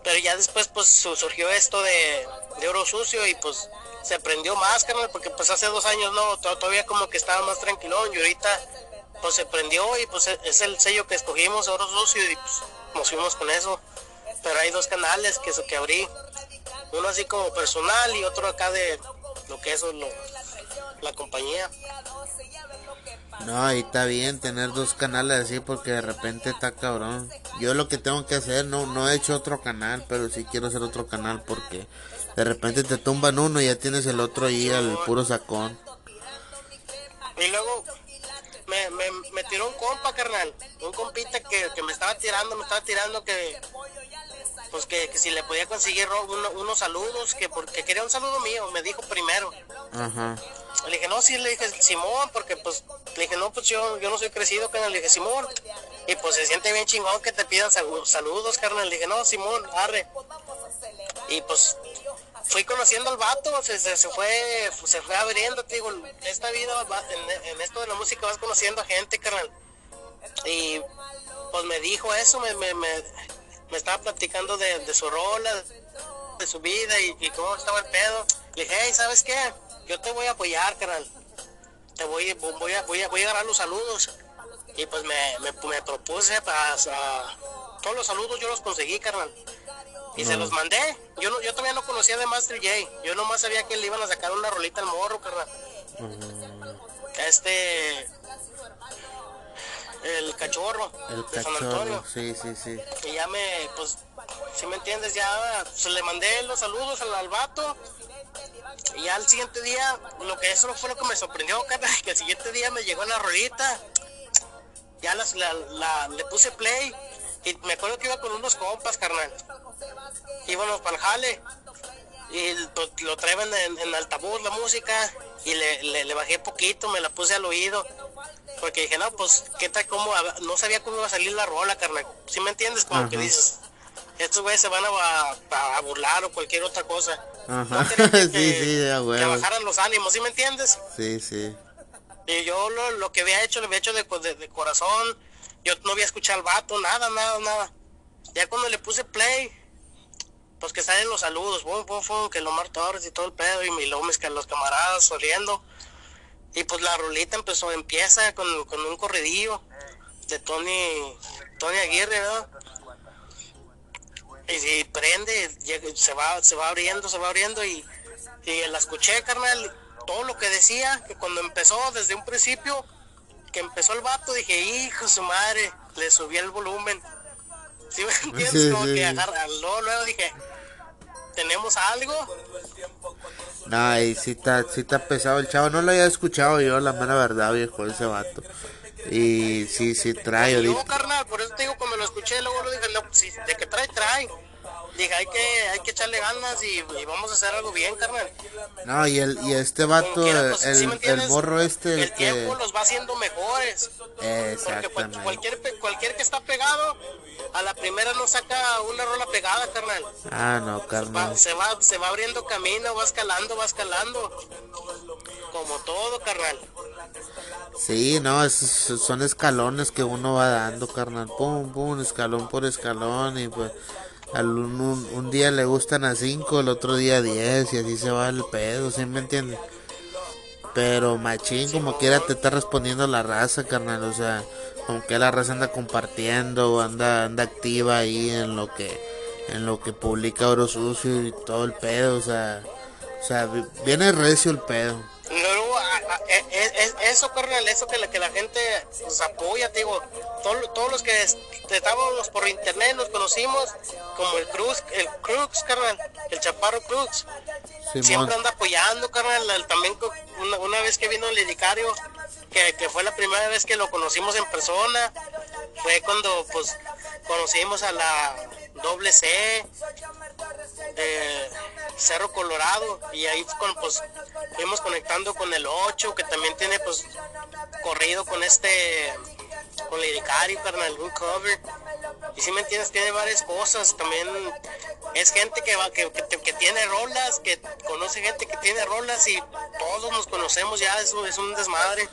Speaker 2: Pero ya después pues su- surgió esto de, de oro sucio y pues se prendió más, carnal, porque pues hace dos años no, to- todavía como que estaba más tranquilón y ahorita pues se prendió y pues e- es el sello que escogimos, oro sucio y pues nos fuimos con eso. Pero hay dos canales que, que abrí, uno así como personal y otro acá de lo que es lo- la compañía.
Speaker 6: No, ahí está bien tener dos canales así porque de repente está cabrón. Yo lo que tengo que hacer, no, no he hecho otro canal, pero sí quiero hacer otro canal porque de repente te tumban uno y ya tienes el otro ahí al puro sacón.
Speaker 2: Y luego me, me, me tiró un compa, carnal. Un compita que, que me estaba tirando, me estaba tirando que pues que, que si le podía conseguir uno- unos saludos, que porque quería un saludo mío, me dijo primero.
Speaker 6: Ajá.
Speaker 2: Le dije, no, sí, le dije, Simón, porque pues, le dije, no, pues yo, yo no soy crecido, carnal, le dije, Simón. Y pues se siente bien chingón que te pidan salu- saludos, carnal. Le dije, no, Simón, arre. Y pues fui conociendo al vato, se, se, se fue se fue abriendo, te digo, esta vida, va- en, esto de la música vas conociendo a gente, carnal. Y pues me dijo eso, me, me, me, estaba platicando de, de su rola, de su vida y, cómo estaba el pedo. Le dije, hey, ¿sabes qué? Yo te voy a apoyar, carnal. Te voy, voy, a, voy, a, voy a agarrar los saludos. Y pues me, me, me propuse para... todos los saludos yo los conseguí, carnal. Y se los mandé. Yo no, yo todavía no conocía de Master J. Yo nomás sabía que le iban a sacar una rolita al morro, carnal. Este... El cachorro
Speaker 6: El
Speaker 2: de San Antonio.
Speaker 6: cachorro, sí, sí, sí.
Speaker 2: Y ya me, pues, si me entiendes, ya pues, le mandé los saludos al, al vato. Y ya al siguiente día, lo que eso fue lo que me sorprendió, carnal, que el siguiente día me llegó la rolita. Ya las, la, la- le puse play. Y me acuerdo que iba con unos compas, carnal. Íbamos para el jale. Y lo, traían en, en altavoz la música. Y le, le, le bajé poquito, me la puse al oído. Porque dije, no, pues, ¿qué tal? ¿Cómo? No sabía cómo iba a salir la rola, carnal. ¿Sí me entiendes? Como que dices, estos güeyes se van a, burlar o cualquier otra cosa.
Speaker 6: Ajá.
Speaker 2: No que,
Speaker 6: Sí, sí, de a
Speaker 2: que bajaran los ánimos, ¿sí me entiendes?
Speaker 6: Sí, sí.
Speaker 2: Y yo lo, lo que había hecho, lo había hecho de, de- de corazón. Yo no había escuchado al vato, nada, nada, nada. Ya cuando le puse play, pues que salen los saludos, bum, bum, bum, que Lomar Torres y todo el pedo, y mi Lomes, que los camaradas sonriendo. Y pues la rolita empezó, empieza con, con un corridillo de Tony, Tony Aguirre, ¿verdad? Y, si prende, se va, se va abriendo, se va abriendo y, y la escuché, carnal, todo lo que decía, que cuando empezó desde un principio, que empezó el vato, dije, hijo su madre, le subí el volumen. ¿Sí me entiendes?
Speaker 6: Sí,
Speaker 2: Como
Speaker 6: sí,
Speaker 2: que agarra, luego, luego dije, ¿tenemos algo?
Speaker 6: No, y sí está, está pesado el chavo. No lo había escuchado yo, la mera verdad, viejo, ese vato. Y sí, sí trae ahorita.
Speaker 2: carnal, por eso te digo, cuando lo escuché, luego lo dije, no, pues, si de que trae, trae. Dije, hay que, hay que echarle ganas y, y vamos a hacer algo bien, carnal.
Speaker 6: No, y, el, y este vato,
Speaker 2: quiera,
Speaker 6: el,
Speaker 2: pues, ¿sí
Speaker 6: el, morro este, el
Speaker 2: El
Speaker 6: que...
Speaker 2: tiempo los va haciendo mejores. Porque cual-
Speaker 6: Exactamente.
Speaker 2: cualquier, pe- cualquier que está pegado, a la primera no saca una rola pegada, carnal.
Speaker 6: Ah, no, carnal.
Speaker 2: se, va, se va abriendo camino, va escalando, va escalando. Como todo, carnal.
Speaker 6: Sí, no, es- son escalones que uno va dando, carnal. Pum, pum, escalón por escalón. Y pues, al un, un, día le gustan a cinco, el otro día a diez. Y así se va el pedo, ¿sí me entiendes? Pero machín, como quiera, te está respondiendo la raza, carnal. O sea, como que la raza anda compartiendo, anda, anda activa ahí en lo que, en lo que publica Oro Sucio y todo el pedo. O sea, o sea, vi- viene recio el pedo.
Speaker 2: Luego, a- a- e- e- e- eso, carnal, eso que la, que la gente nos apoya, te digo, todo- todos los que es- estábamos por internet nos conocimos, como el Cruz, el Crux, carnal, el Chaparro Cruz, siempre anda apoyando, carnal, también una, una vez que vino el Liricario, que, que fue la primera vez que lo conocimos en persona, fue cuando, pues, conocimos a la doble C, de Cerro Colorado y ahí con, pues fuimos conectando con el 8 que también tiene pues corrido con este con Liricario, carnal, un cover y si me entiendes tiene varias cosas también es gente que va que, que, que tiene rolas que conoce gente que tiene rolas y todos nos conocemos ya eso es un desmadre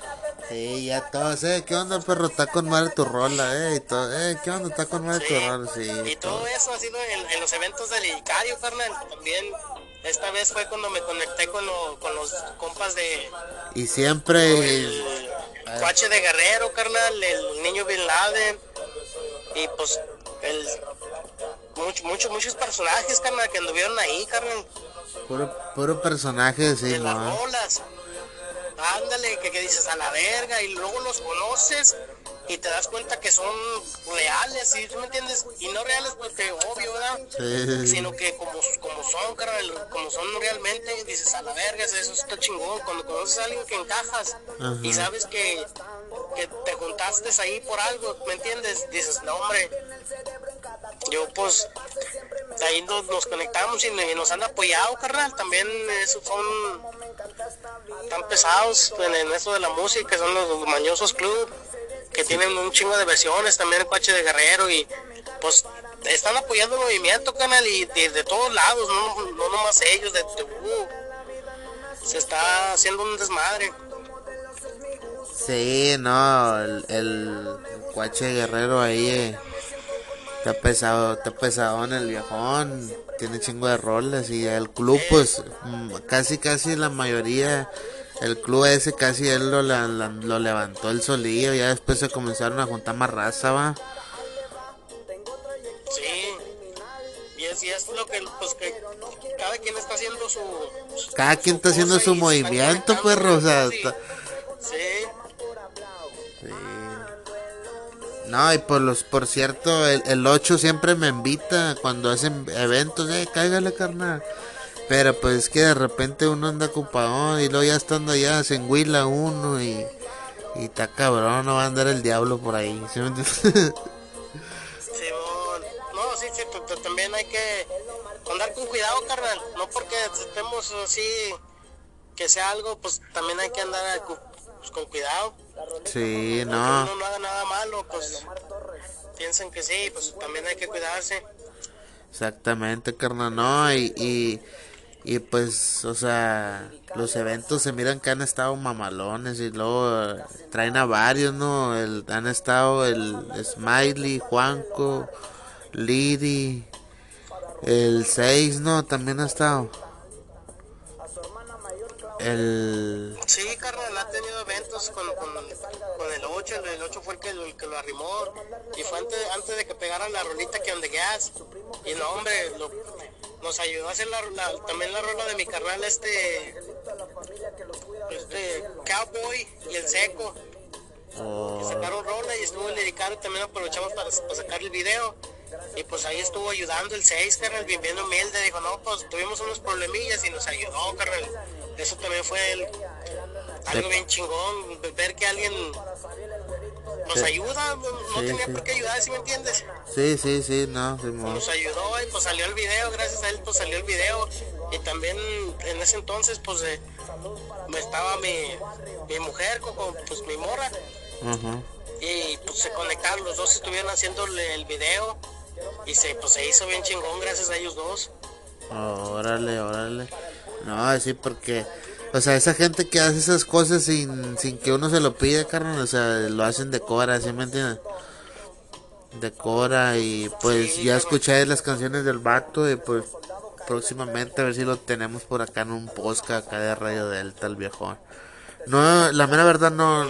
Speaker 6: Sí, ya todos, eh, ¿qué onda, perro? Está con madre tu rola, eh, y todo, eh, ¿qué onda? Está con madre
Speaker 2: Sí.
Speaker 6: tu rola, sí.
Speaker 2: Y todo eso ha sido en, en los eventos del Icario, carnal. También esta vez fue cuando me conecté con, lo- con los compas de
Speaker 6: Y siempre,
Speaker 2: el Cuache de Guerrero, carnal, el niño Bin Laden. Y pues el muchos muchos muchos personajes, carnal, que anduvieron ahí, carnal,
Speaker 6: puro, puro personaje, sí,
Speaker 2: en las
Speaker 6: no.
Speaker 2: rolas. Ándale, que, que dices a la verga y luego los conoces y te das cuenta que son reales, ¿sí? ¿Sí me entiendes? Y no reales porque obvio, ¿verdad?
Speaker 6: Sí,
Speaker 2: sino que como, como son, carnal, como son realmente, dices a la verga, eso está chingón. Cuando conoces a alguien que encajas y sabes que, que te juntaste ahí por algo, ¿me entiendes? Dices, no, hombre, yo pues ahí nos, nos conectamos y, y nos han apoyado, carnal. También esos son tan pesados en, en eso de la música, son los Mañosos Club, que tienen un chingo de versiones, también el Coche de Guerrero y pues están apoyando el movimiento, canal, y de, de todos lados, no, no nomás ellos, de, de- uh, se está haciendo un desmadre.
Speaker 6: Sí, no, el, el cuache guerrero ahí eh, está pesado, está pesado en el viejón, tiene chingo de roles y el club pues mm, casi casi la mayoría, el club ese casi él lo, la- la- lo levantó el solillo, ya después se comenzaron a juntar más raza, va.
Speaker 2: Sí, y es, y es lo que, pues, que cada quien está haciendo su.
Speaker 6: Cada quien está haciendo su movimiento, perro, o sea,
Speaker 2: sí.
Speaker 6: está-
Speaker 2: Sí,
Speaker 6: Sí. No, y por los, por cierto, el, el 8 siempre me invita cuando hacen eventos, eh, cáigale carnal. Pero pues es que de repente uno anda ocupado y luego ya estando allá se enguila uno y, y está cabrón, no va a andar el diablo por ahí. ¿sí me entiendes?
Speaker 2: Simón. No, sí, sí, también hay que andar con cuidado, carnal. No porque estemos así, que sea algo, pues también hay que andar pues, con cuidado.
Speaker 6: sí, no.
Speaker 2: uno no haga nada malo, pues piensen que sí, pues también hay que cuidarse.
Speaker 6: Exactamente, carnal, no, y, y, Y pues, o sea, los eventos se miran que han estado mamalones y luego eh, traen a varios, ¿no? El, han estado el Smiley, Juanco, Lidi, el 6, ¿no? También ha estado. El...
Speaker 2: Sí, carnal, ha tenido eventos con, con, el 8, el, el 8 fue el que, el que lo arrimó, y fue antes, antes de que pegaran la rolita que on the gas, y no, hombre, lo- nos ayudó a hacer la, la- también la rola de mi carnal, este, este, Cowboy y el Seco,
Speaker 6: Oh,
Speaker 2: que sacaron rola y estuvo el liricario, también aprovechamos para, para sacar el video, y pues ahí estuvo ayudando el 6, carnal, bien, bien humilde, dijo, no, pues tuvimos unos problemillas y nos ayudó, carnal, eso también fue el, algo bien chingón, ver que alguien nos ayuda, no, no
Speaker 6: Sí,
Speaker 2: tenía
Speaker 6: sí.
Speaker 2: por qué ayudar, ¿sí me entiendes?
Speaker 6: sí, sí, sí, no.
Speaker 2: Nos ayudó y pues salió el video, gracias a él pues salió el video y también en ese entonces pues eh, estaba mi, mi mujer con, con, pues mi morra y pues se conectaron, los dos estuvieron haciendo el video y se pues se hizo bien chingón gracias a ellos dos.
Speaker 6: Órale, órale. No, sí, porque, o sea, esa gente que hace esas cosas sin, sin que uno se lo pida, carnal, o sea, lo hacen de cora, ¿sí me entiendes? De cora y pues ya
Speaker 2: carnal.
Speaker 6: escuché las canciones del vato y pues próximamente a ver si lo tenemos por acá en un podcast acá de Radio Delta, el viejón. No, la mera verdad no,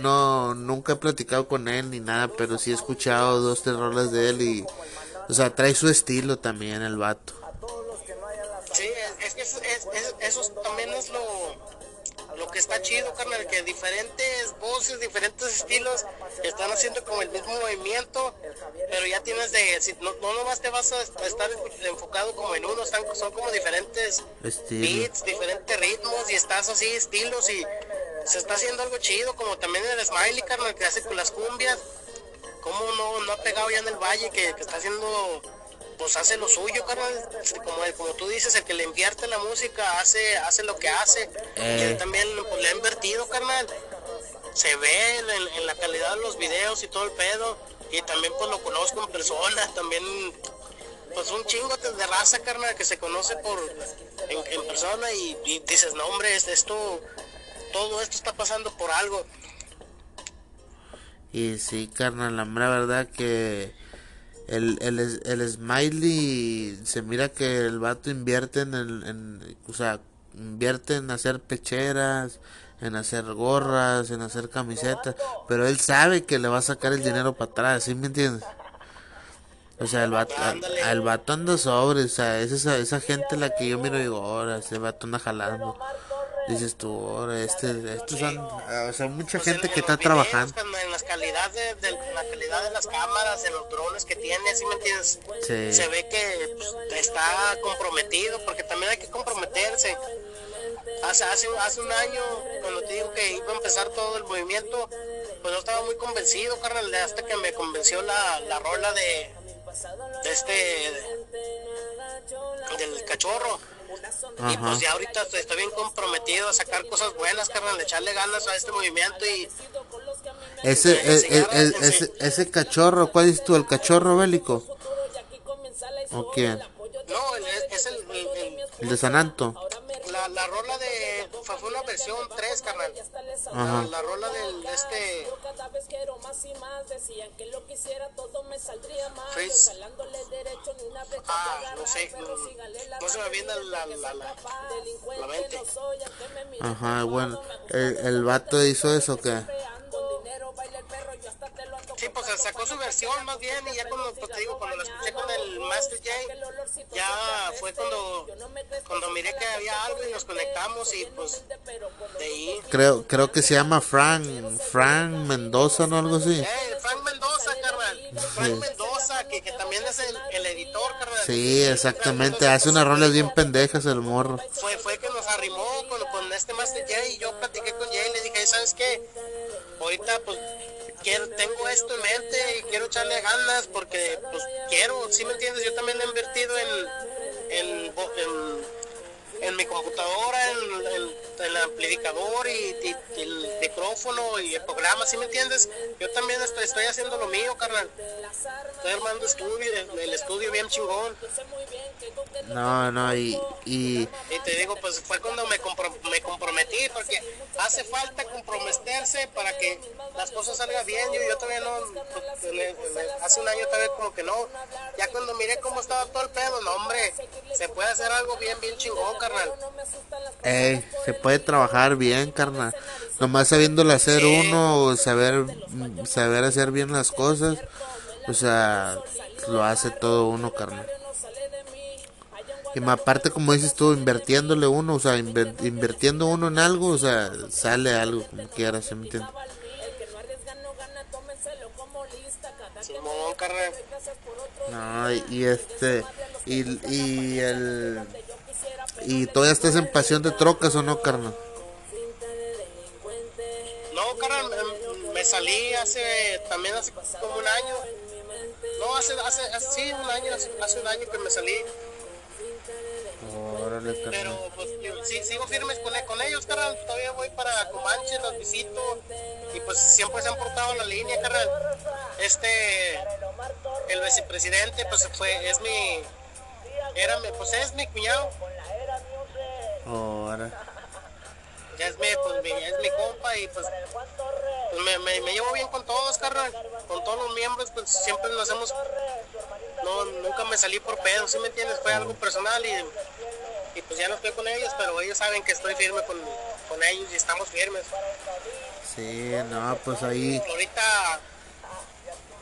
Speaker 6: no, nunca he platicado con él ni nada, pero sí he escuchado dos, tres rolas de él y, o sea, trae su estilo también el vato.
Speaker 2: Es, que es- es- es- eso también es lo, lo que está chido, carnal, que diferentes voces, diferentes estilos están haciendo como el mismo movimiento, pero ya tienes de, si, no, no nomás te vas a estar enfocado como en uno, están, son como diferentes
Speaker 6: Estilo.
Speaker 2: beats, diferentes ritmos y estás así, estilos y se está haciendo algo chido, como también el Smiley, carnal, que hace con las cumbias, como no, no ha pegado ya en el valle, que, que está haciendo, pues hace lo suyo, carnal, como, el- como tú dices, el que le invierte la música, hace, hace lo que hace, y
Speaker 6: Eh.
Speaker 2: él también pues, le ha invertido, carnal, se ve en, en la calidad de los videos y todo el pedo, y también pues lo conozco en persona, también pues un chingo de raza, carnal, que se conoce por en, en persona. Y, y dices, no hombre, es- esto, todo esto está pasando por algo.
Speaker 6: Y sí, carnal, la mera verdad que el, el, es- el smiley se mira que el vato invierte en, el, en, o sea, invierte en hacer pecheras, en hacer gorras, en hacer camisetas, pero él sabe que le va a sacar el dinero para atrás, ¿sí me entiendes? O sea, el vato, al, al vato anda sobre, o sea, es esa, esa gente la que yo miro y digo, ahora, ese vato anda jalando. Dices tú, ahora, este, estos son, ah, o sea, mucha
Speaker 2: Pues en-
Speaker 6: gente
Speaker 2: en
Speaker 6: que está
Speaker 2: videos,
Speaker 6: trabajando.
Speaker 2: En las calidades de, de- la calidad de las cámaras, en los drones que tiene, ¿sí me entiendes?
Speaker 6: Sí.
Speaker 2: Se ve que pues, está comprometido, porque también hay que comprometerse. Hace, hace, hace un año, cuando te digo que iba a empezar todo el movimiento, pues no estaba muy convencido, carnal, hasta que me convenció la, la rola de, de este, del cachorro. Y pues ya ahorita estoy bien comprometido a sacar cosas buenas, carnal, echarle ganas a este movimiento y
Speaker 6: Ese, el- el-
Speaker 2: ense-
Speaker 6: ese, ese cachorro, ¿cuál es tú? ¿El cachorro bélico? ¿O quién?
Speaker 2: no, el- es el, el- el-
Speaker 6: ¿El de Sananto?
Speaker 2: La, la rola de fue una versión 3, carnal. La, la rola del de este
Speaker 7: que brecha
Speaker 2: Ah,
Speaker 7: que
Speaker 2: no sé, no se me viene la, la, la, la, mente.
Speaker 6: Ajá, bueno, el, el vato hizo eso,
Speaker 7: ando
Speaker 2: Sí, pues sacó su versión más bien y ya cuando, pues te digo, cuando la escuché con el Master J, ya fue cuando, cuando miré que había algo y nos conectamos y pues de ahí.
Speaker 6: Creo, creo que se llama Frank, Frank Mendoza, ¿no? Algo así.
Speaker 2: Eh, Frank Mendoza, carnal. Frank Mendoza, que, que también es el, el editor, carnal.
Speaker 6: Sí, exactamente, hace unas rolas bien pendejas el morro.
Speaker 2: Fue, fue que nos arrimó con, con este Master J y yo platiqué con Jay y le dije, ¿sabes qué? Ahorita pues quiero, tengo esto en mente y quiero echarle ganas porque pues quiero, ¿sí me entiendes? Yo también he invertido en, en, en en mi computadora, en, en- el amplificador y, y- y el micrófono y el programa, ¿sí me entiendes? Yo también estoy, estoy haciendo lo mío, carnal. Estoy armando estudio, el, el estudio bien chingón.
Speaker 6: No, no, y, y
Speaker 2: Y te digo, pues fue cuando me, compro- me comprometí, porque hace falta comprometerse para que las cosas salgan bien. Yo, yo todavía no, pues, el- en el- hace un año todavía como que no. Ya cuando miré cómo estaba todo el pedo, no, hombre, se puede hacer algo bien, bien chingón, carnal.
Speaker 6: Ey, se puede trabajar bien, carnal. Nomás sabiéndolo hacer
Speaker 2: Sí.
Speaker 6: uno, saber, mm, saber hacer bien las cosas, o sea, lo hace todo uno, carnal. Y más aparte, como dices tú, invirtiéndole uno, o sea, invirtiendo uno en algo, o sea, sale algo como quieras,
Speaker 2: carnal.
Speaker 6: No, y, y este, y, y el, y todavía estás en pasión de trocas o no, carnal.
Speaker 2: No, carnal, me, me salí hace, también hace como un año. No, hace, hace, hace- sí, un año, hace, hace un año que me salí.
Speaker 6: Órale, carnal.
Speaker 2: Pero pues yo sí, sigo firmes con, con ellos, carnal. Todavía voy para Comanche, los visito. Y pues siempre se han portado la línea, carnal. Este, el vicepresidente, pues fue, es mi, era pues es mi cuñado.
Speaker 6: Órale.
Speaker 2: Ya es mi, pues, mi- es mi compa y pues, pues, me, me, me llevo bien con todos, carnal. Con todos los miembros, pues siempre nos hacemos. No, nunca me salí por pedo, ¿sí me entiendes? Fue algo personal y, y pues ya no estoy con ellos, pero ellos saben que estoy firme con, con ellos y estamos firmes.
Speaker 6: Sí, no, pues ahí,
Speaker 2: Ahorita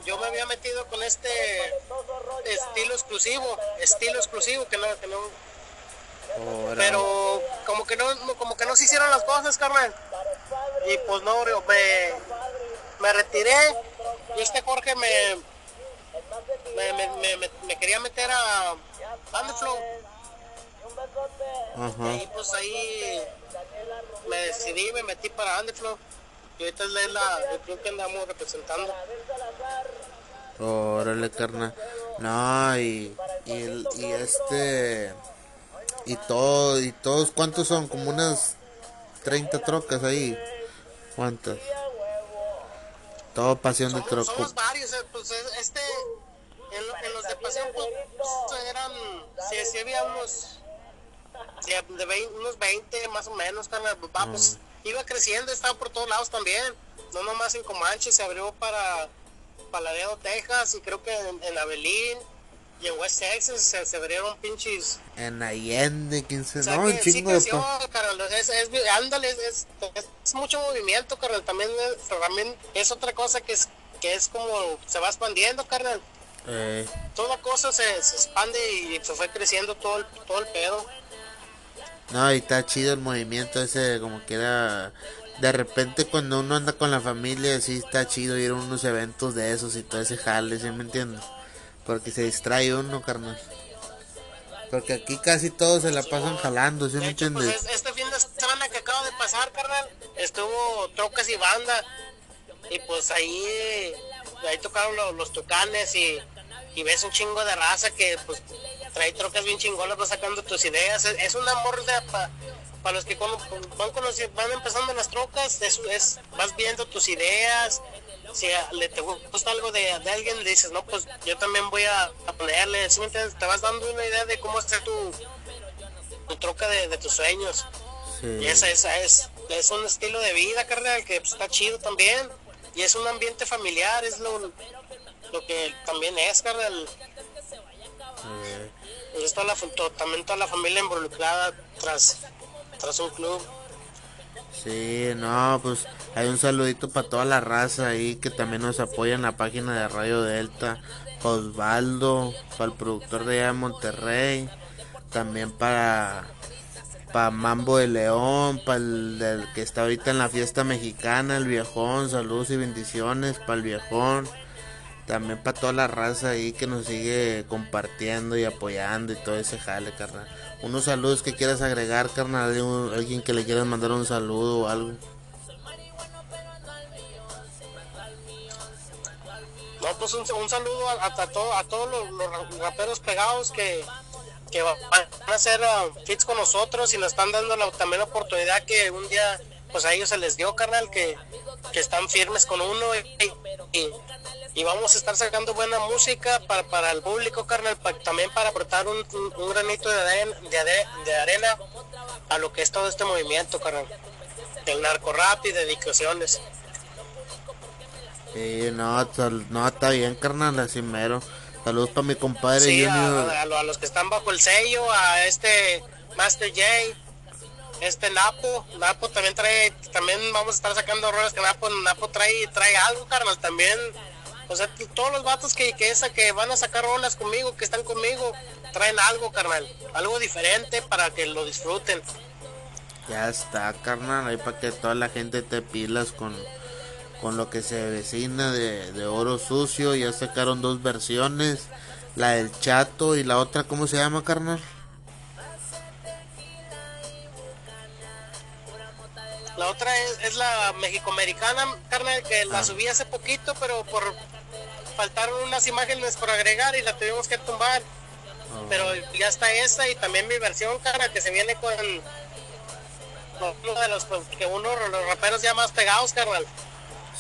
Speaker 2: yo me había metido con este estilo exclusivo, estilo exclusivo que no, que no,
Speaker 6: órale.
Speaker 2: pero como que no, como que no se hicieron las cosas, carnal. Y pues no, me, me retiré y este Jorge me, me, me, me- me- me quería meter a Underflow.
Speaker 6: Ajá.
Speaker 2: Y pues ahí me decidí, me metí para Underflow. Y ahorita es la, el club que andamos representando.
Speaker 6: Órale, carnal. No, y, y, y este, y todo, y todos, ¿cuántos son? Como unas 30 trocas ahí. ¿Cuántas? Todo pasión de troco.
Speaker 2: somos varios, eh, pues es- este, en, lo- en los de pasión, pues eran, sí, sí había unos, de, de vein- unos 20 más o menos, carnal, va, pues iba creciendo, estaba por todos lados también, no nomás en Comanche, se abrió para, para Laredo, Texas, y creo que en, en Abilene y en West Texas se, se abrieron pinches
Speaker 6: En Allende, 15,
Speaker 2: o sea
Speaker 6: no,
Speaker 2: que
Speaker 6: un
Speaker 2: sí
Speaker 6: chingo de
Speaker 2: creció,
Speaker 6: pa-
Speaker 2: carnal, es, es, ándale, es, es, mucho movimiento, carnal, también, también es otra cosa que es, que es como, se va expandiendo, carnal,
Speaker 6: Eh,
Speaker 2: toda cosa se, se expande y se fue creciendo todo el, todo el pedo.
Speaker 6: no, y está chido el movimiento ese, como que era... De repente cuando uno anda con la familia, sí está chido ir a unos eventos de esos y todo ese jale, ¿sí me entiendes? Porque se distrae uno, carnal. Porque aquí casi todos se la pasan jalando, ¿sí me
Speaker 2: De hecho, pues
Speaker 6: entiendes?
Speaker 2: es- este fin de semana que acaba de pasar, carnal, estuvo Trocas y Banda. Y pues ahí, ahí tocaron lo- los tucanes y, y ves un chingo de raza que pues trae trocas bien chingonas, va sacando tus ideas. Es, es un amor para los que cuando van, conoci- van empezando las trocas, es, es- vas viendo tus ideas. Si a- le te gusta algo de, de alguien, le dices, no, pues yo también voy a, a ponerle, ¿sí? Te vas dando una idea de cómo hacer tu, tu troca de, de tus sueños.
Speaker 6: Sí.
Speaker 2: Y esa, esa es, es un estilo de vida, carnal, que pues, está chido también. Y es un ambiente familiar, es lo, lo que también es, carnal. Y es toda la, también toda la familia involucrada tras, tras un club.
Speaker 6: Sí, no, pues hay un saludito para toda la raza ahí que también nos apoya en la página de Radio Delta. Osvaldo, para el productor de allá de Monterrey, también para para Mambo de León, para el del que está ahorita en la fiesta mexicana, el viejón, saludos y bendiciones para el viejón. También para toda la raza ahí que nos sigue compartiendo y apoyando y todo ese jale, carnal. Unos saludos que quieras agregar, carnal. Algún- Alguien que le quieras mandar un saludo o algo.
Speaker 2: No, pues un, un saludo a, a, todo- a todos los, los raperos pegados que que van a hacer uh, fits con nosotros y nos están dando la, también la oportunidad que un día pues a ellos se les dio, carnal, que, que están firmes con uno y, y- y vamos a estar sacando buena música para, para el público, carnal, también para aportar un, un- un granito de arena, de, de arena a lo que es todo este movimiento, carnal. El narco rap y dedicaciones.
Speaker 6: Sí, no, no, está bien, carnal, así mero. Saludos para mi compadre
Speaker 2: Sí, a,
Speaker 6: Junior.
Speaker 2: a- a los que están bajo el sello, a este Master J, este Napo, Napo también trae, también vamos a estar sacando roles que Napo, Napo trae, trae algo, carnal, también, o sea, todos los vatos que, que esa que van a sacar rolas conmigo, que están conmigo, traen algo, carnal, algo diferente para que lo disfruten.
Speaker 6: Ya está, carnal, ahí para que toda la gente te pilas con, con lo que se vecina de, de oro sucio. Ya sacaron dos versiones, la del chato y la otra, ¿cómo se llama, carnal?
Speaker 2: La otra es, es la mexicoamericana, carnal, que la
Speaker 6: Ah.
Speaker 2: subí hace poquito, pero por faltaron unas imágenes por agregar y la tuvimos que tumbar. Pero ya está esa y también mi versión, carnal, que se viene con, uno de los pues, que uno los raperos ya más pegados, carnal.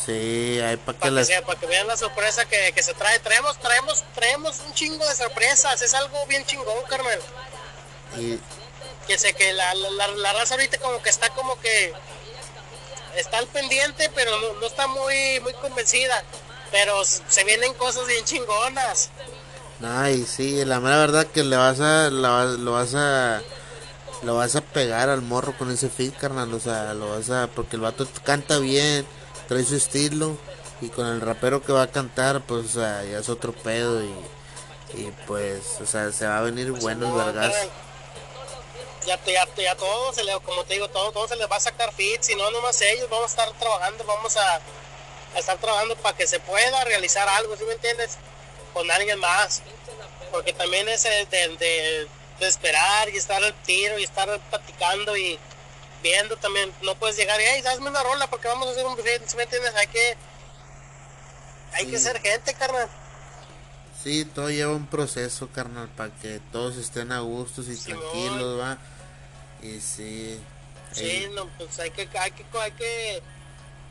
Speaker 6: Sí, ahí para que
Speaker 2: Para que,
Speaker 6: las...
Speaker 2: sea- para que vean la sorpresa que, que se trae. Traemos, traemos, traemos un chingo de sorpresas. Es algo bien chingón, carnal.
Speaker 6: y-
Speaker 2: que sé que la, la, la- la raza ahorita como que está como que está al pendiente pero no, no está muy muy convencida pero se vienen cosas bien chingonas
Speaker 6: Ay, sí, la mera verdad que le vas a, la lo vas a, lo vas a pegar al morro con ese fit, carnal, o sea, lo vas a, porque el vato canta bien, trae su estilo, y con el rapero que va a cantar, pues, o sea, ya es otro pedo, y, y pues, o sea, se va a venir buenos
Speaker 2: No,
Speaker 6: vergas.
Speaker 2: ya, ya, ya todo se le, como te digo todo, todo se les va a sacar fit si no nomás ellos vamos a estar trabajando vamos a, a estar trabajando para que se pueda realizar algo ¿sí me entiendes? con alguien más porque también es de, de- de esperar y estar al tiro y estar platicando y viendo también no puedes llegar y hey una rola porque vamos a hacer un buffet ¿sí me entiendes? hay que hay que ser gente carnal
Speaker 6: Sí, todo lleva un proceso, carnal, para que todos estén a gustos y tranquilos, va. Y sí.
Speaker 2: Sí, no, pues hay que, hay que, hay que,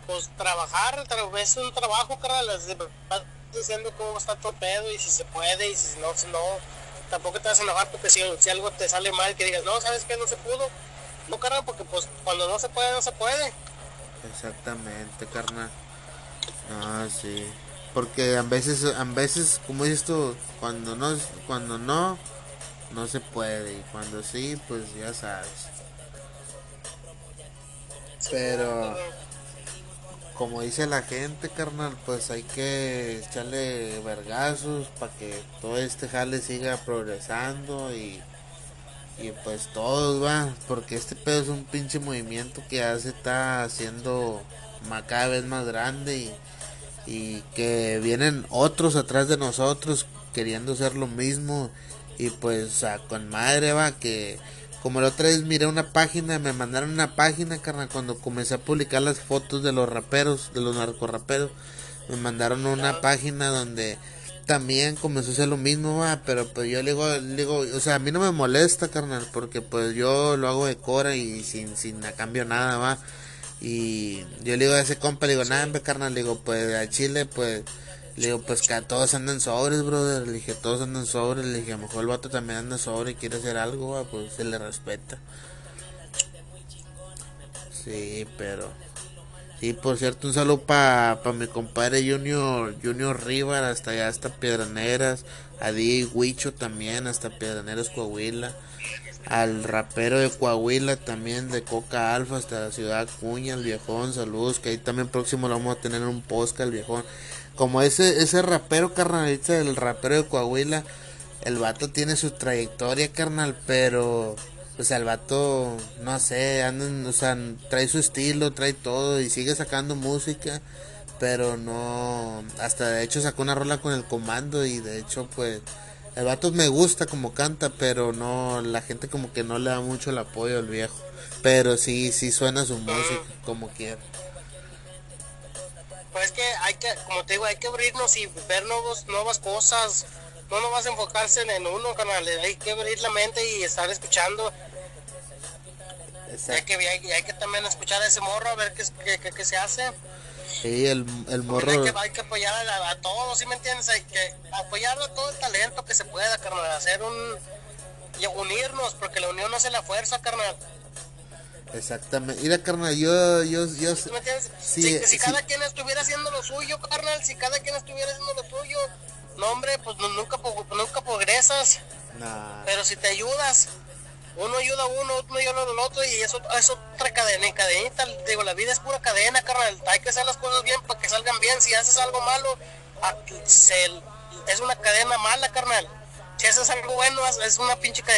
Speaker 2: pues trabajar, tra- es un trabajo, carnal, vas diciendo cómo está todo el pedo y si se puede y si no, si no, tampoco te vas a enojar porque si, si algo te sale mal que digas, no, ¿sabes qué? No se pudo. No, carnal, porque pues cuando no se puede, no se puede.
Speaker 6: Exactamente, carnal. Ah, sí. Porque a veces, a veces, como dices tú, cuando no, cuando no, no se puede. Y cuando sí, pues ya sabes. Pero, como dice la gente, carnal, pues hay que echarle vergazos para que todo este jale siga progresando y, y pues todos va, porque este pedo es un pinche movimiento que ya se está haciendo cada vez más grande y, y que vienen otros atrás de nosotros queriendo hacer lo mismo y pues con madre va que como la otra vez miré una página, me mandaron una página, carnal, cuando comencé a publicar las fotos de los raperos, de los narcoraperos, me mandaron una página donde también comenzó a hacer lo mismo, va, pero pues yo le digo, le digo, o sea, a mí no me molesta, carnal, porque pues yo lo hago de cora y sin, sin a cambio nada, va. Y yo le digo a ese compa, le digo, nada, carnal, le digo, pues a Chile, pues, le digo, pues que a todos andan sobres, brother. Le dije, todos andan sobres. Le dije, a lo mejor el vato también anda sobre y quiere hacer algo, va, pues se le respeta. Sí, pero. Sí, por cierto, un saludo para pa mi compadre Junior, Junior Rivar, hasta allá, hasta Piedraneras. A Di Huicho también, hasta Piedraneras, Coahuila. Al rapero de Coahuila también, de Coca Alfa, hasta la ciudad Cuña, el viejón, saludos, que ahí también próximo lo vamos a tener en un podcast, el viejón. Como ese, ese rapero, carnalita, el rapero de Coahuila, el vato tiene su trayectoria, carnal, pero, o sea, el vato, no sé, andan, o sea, trae su estilo, trae todo y sigue sacando música, pero no, hasta de hecho sacó una rola con el comando y de hecho, pues, el vato me gusta como canta, pero no, la gente como que no le da mucho el apoyo al viejo, pero sí, sí suena su música como quiera.
Speaker 2: Pues es que hay que, como te digo, hay que abrirnos y ver nuevos, nuevas cosas, no nomás enfocarse en uno, carnal. Hay que abrir la mente y estar escuchando. Hay que, hay, hay que también escuchar a ese morro, a ver qué, es- qué, qué- qué se hace.
Speaker 6: Sí, el, el morro.
Speaker 2: Hay que, hay que apoyar a, a todos, ¿sí me entiendes? Hay que apoyar a todo el talento que se pueda, carnal. Hacer un. y unirnos, porque la unión hace la fuerza, carnal.
Speaker 6: Exactamente. Mira, carnal, yo, yo, yo.
Speaker 2: Sí, si, si cada quien estuviera haciendo lo suyo, carnal, si cada quien estuviera haciendo lo suyo, no, hombre, pues no- nunca, nunca progresas.
Speaker 6: Nah.
Speaker 2: Pero si te ayudas, uno ayuda a uno, otro ayuda al otro, y eso es otra cadena, y cadenita. Digo, la vida es pura cadena, carnal. Hay que hacer las cosas bien para que salgan bien. Si haces algo malo, es una cadena mala, carnal. Si haces algo bueno, es una pinche cadena.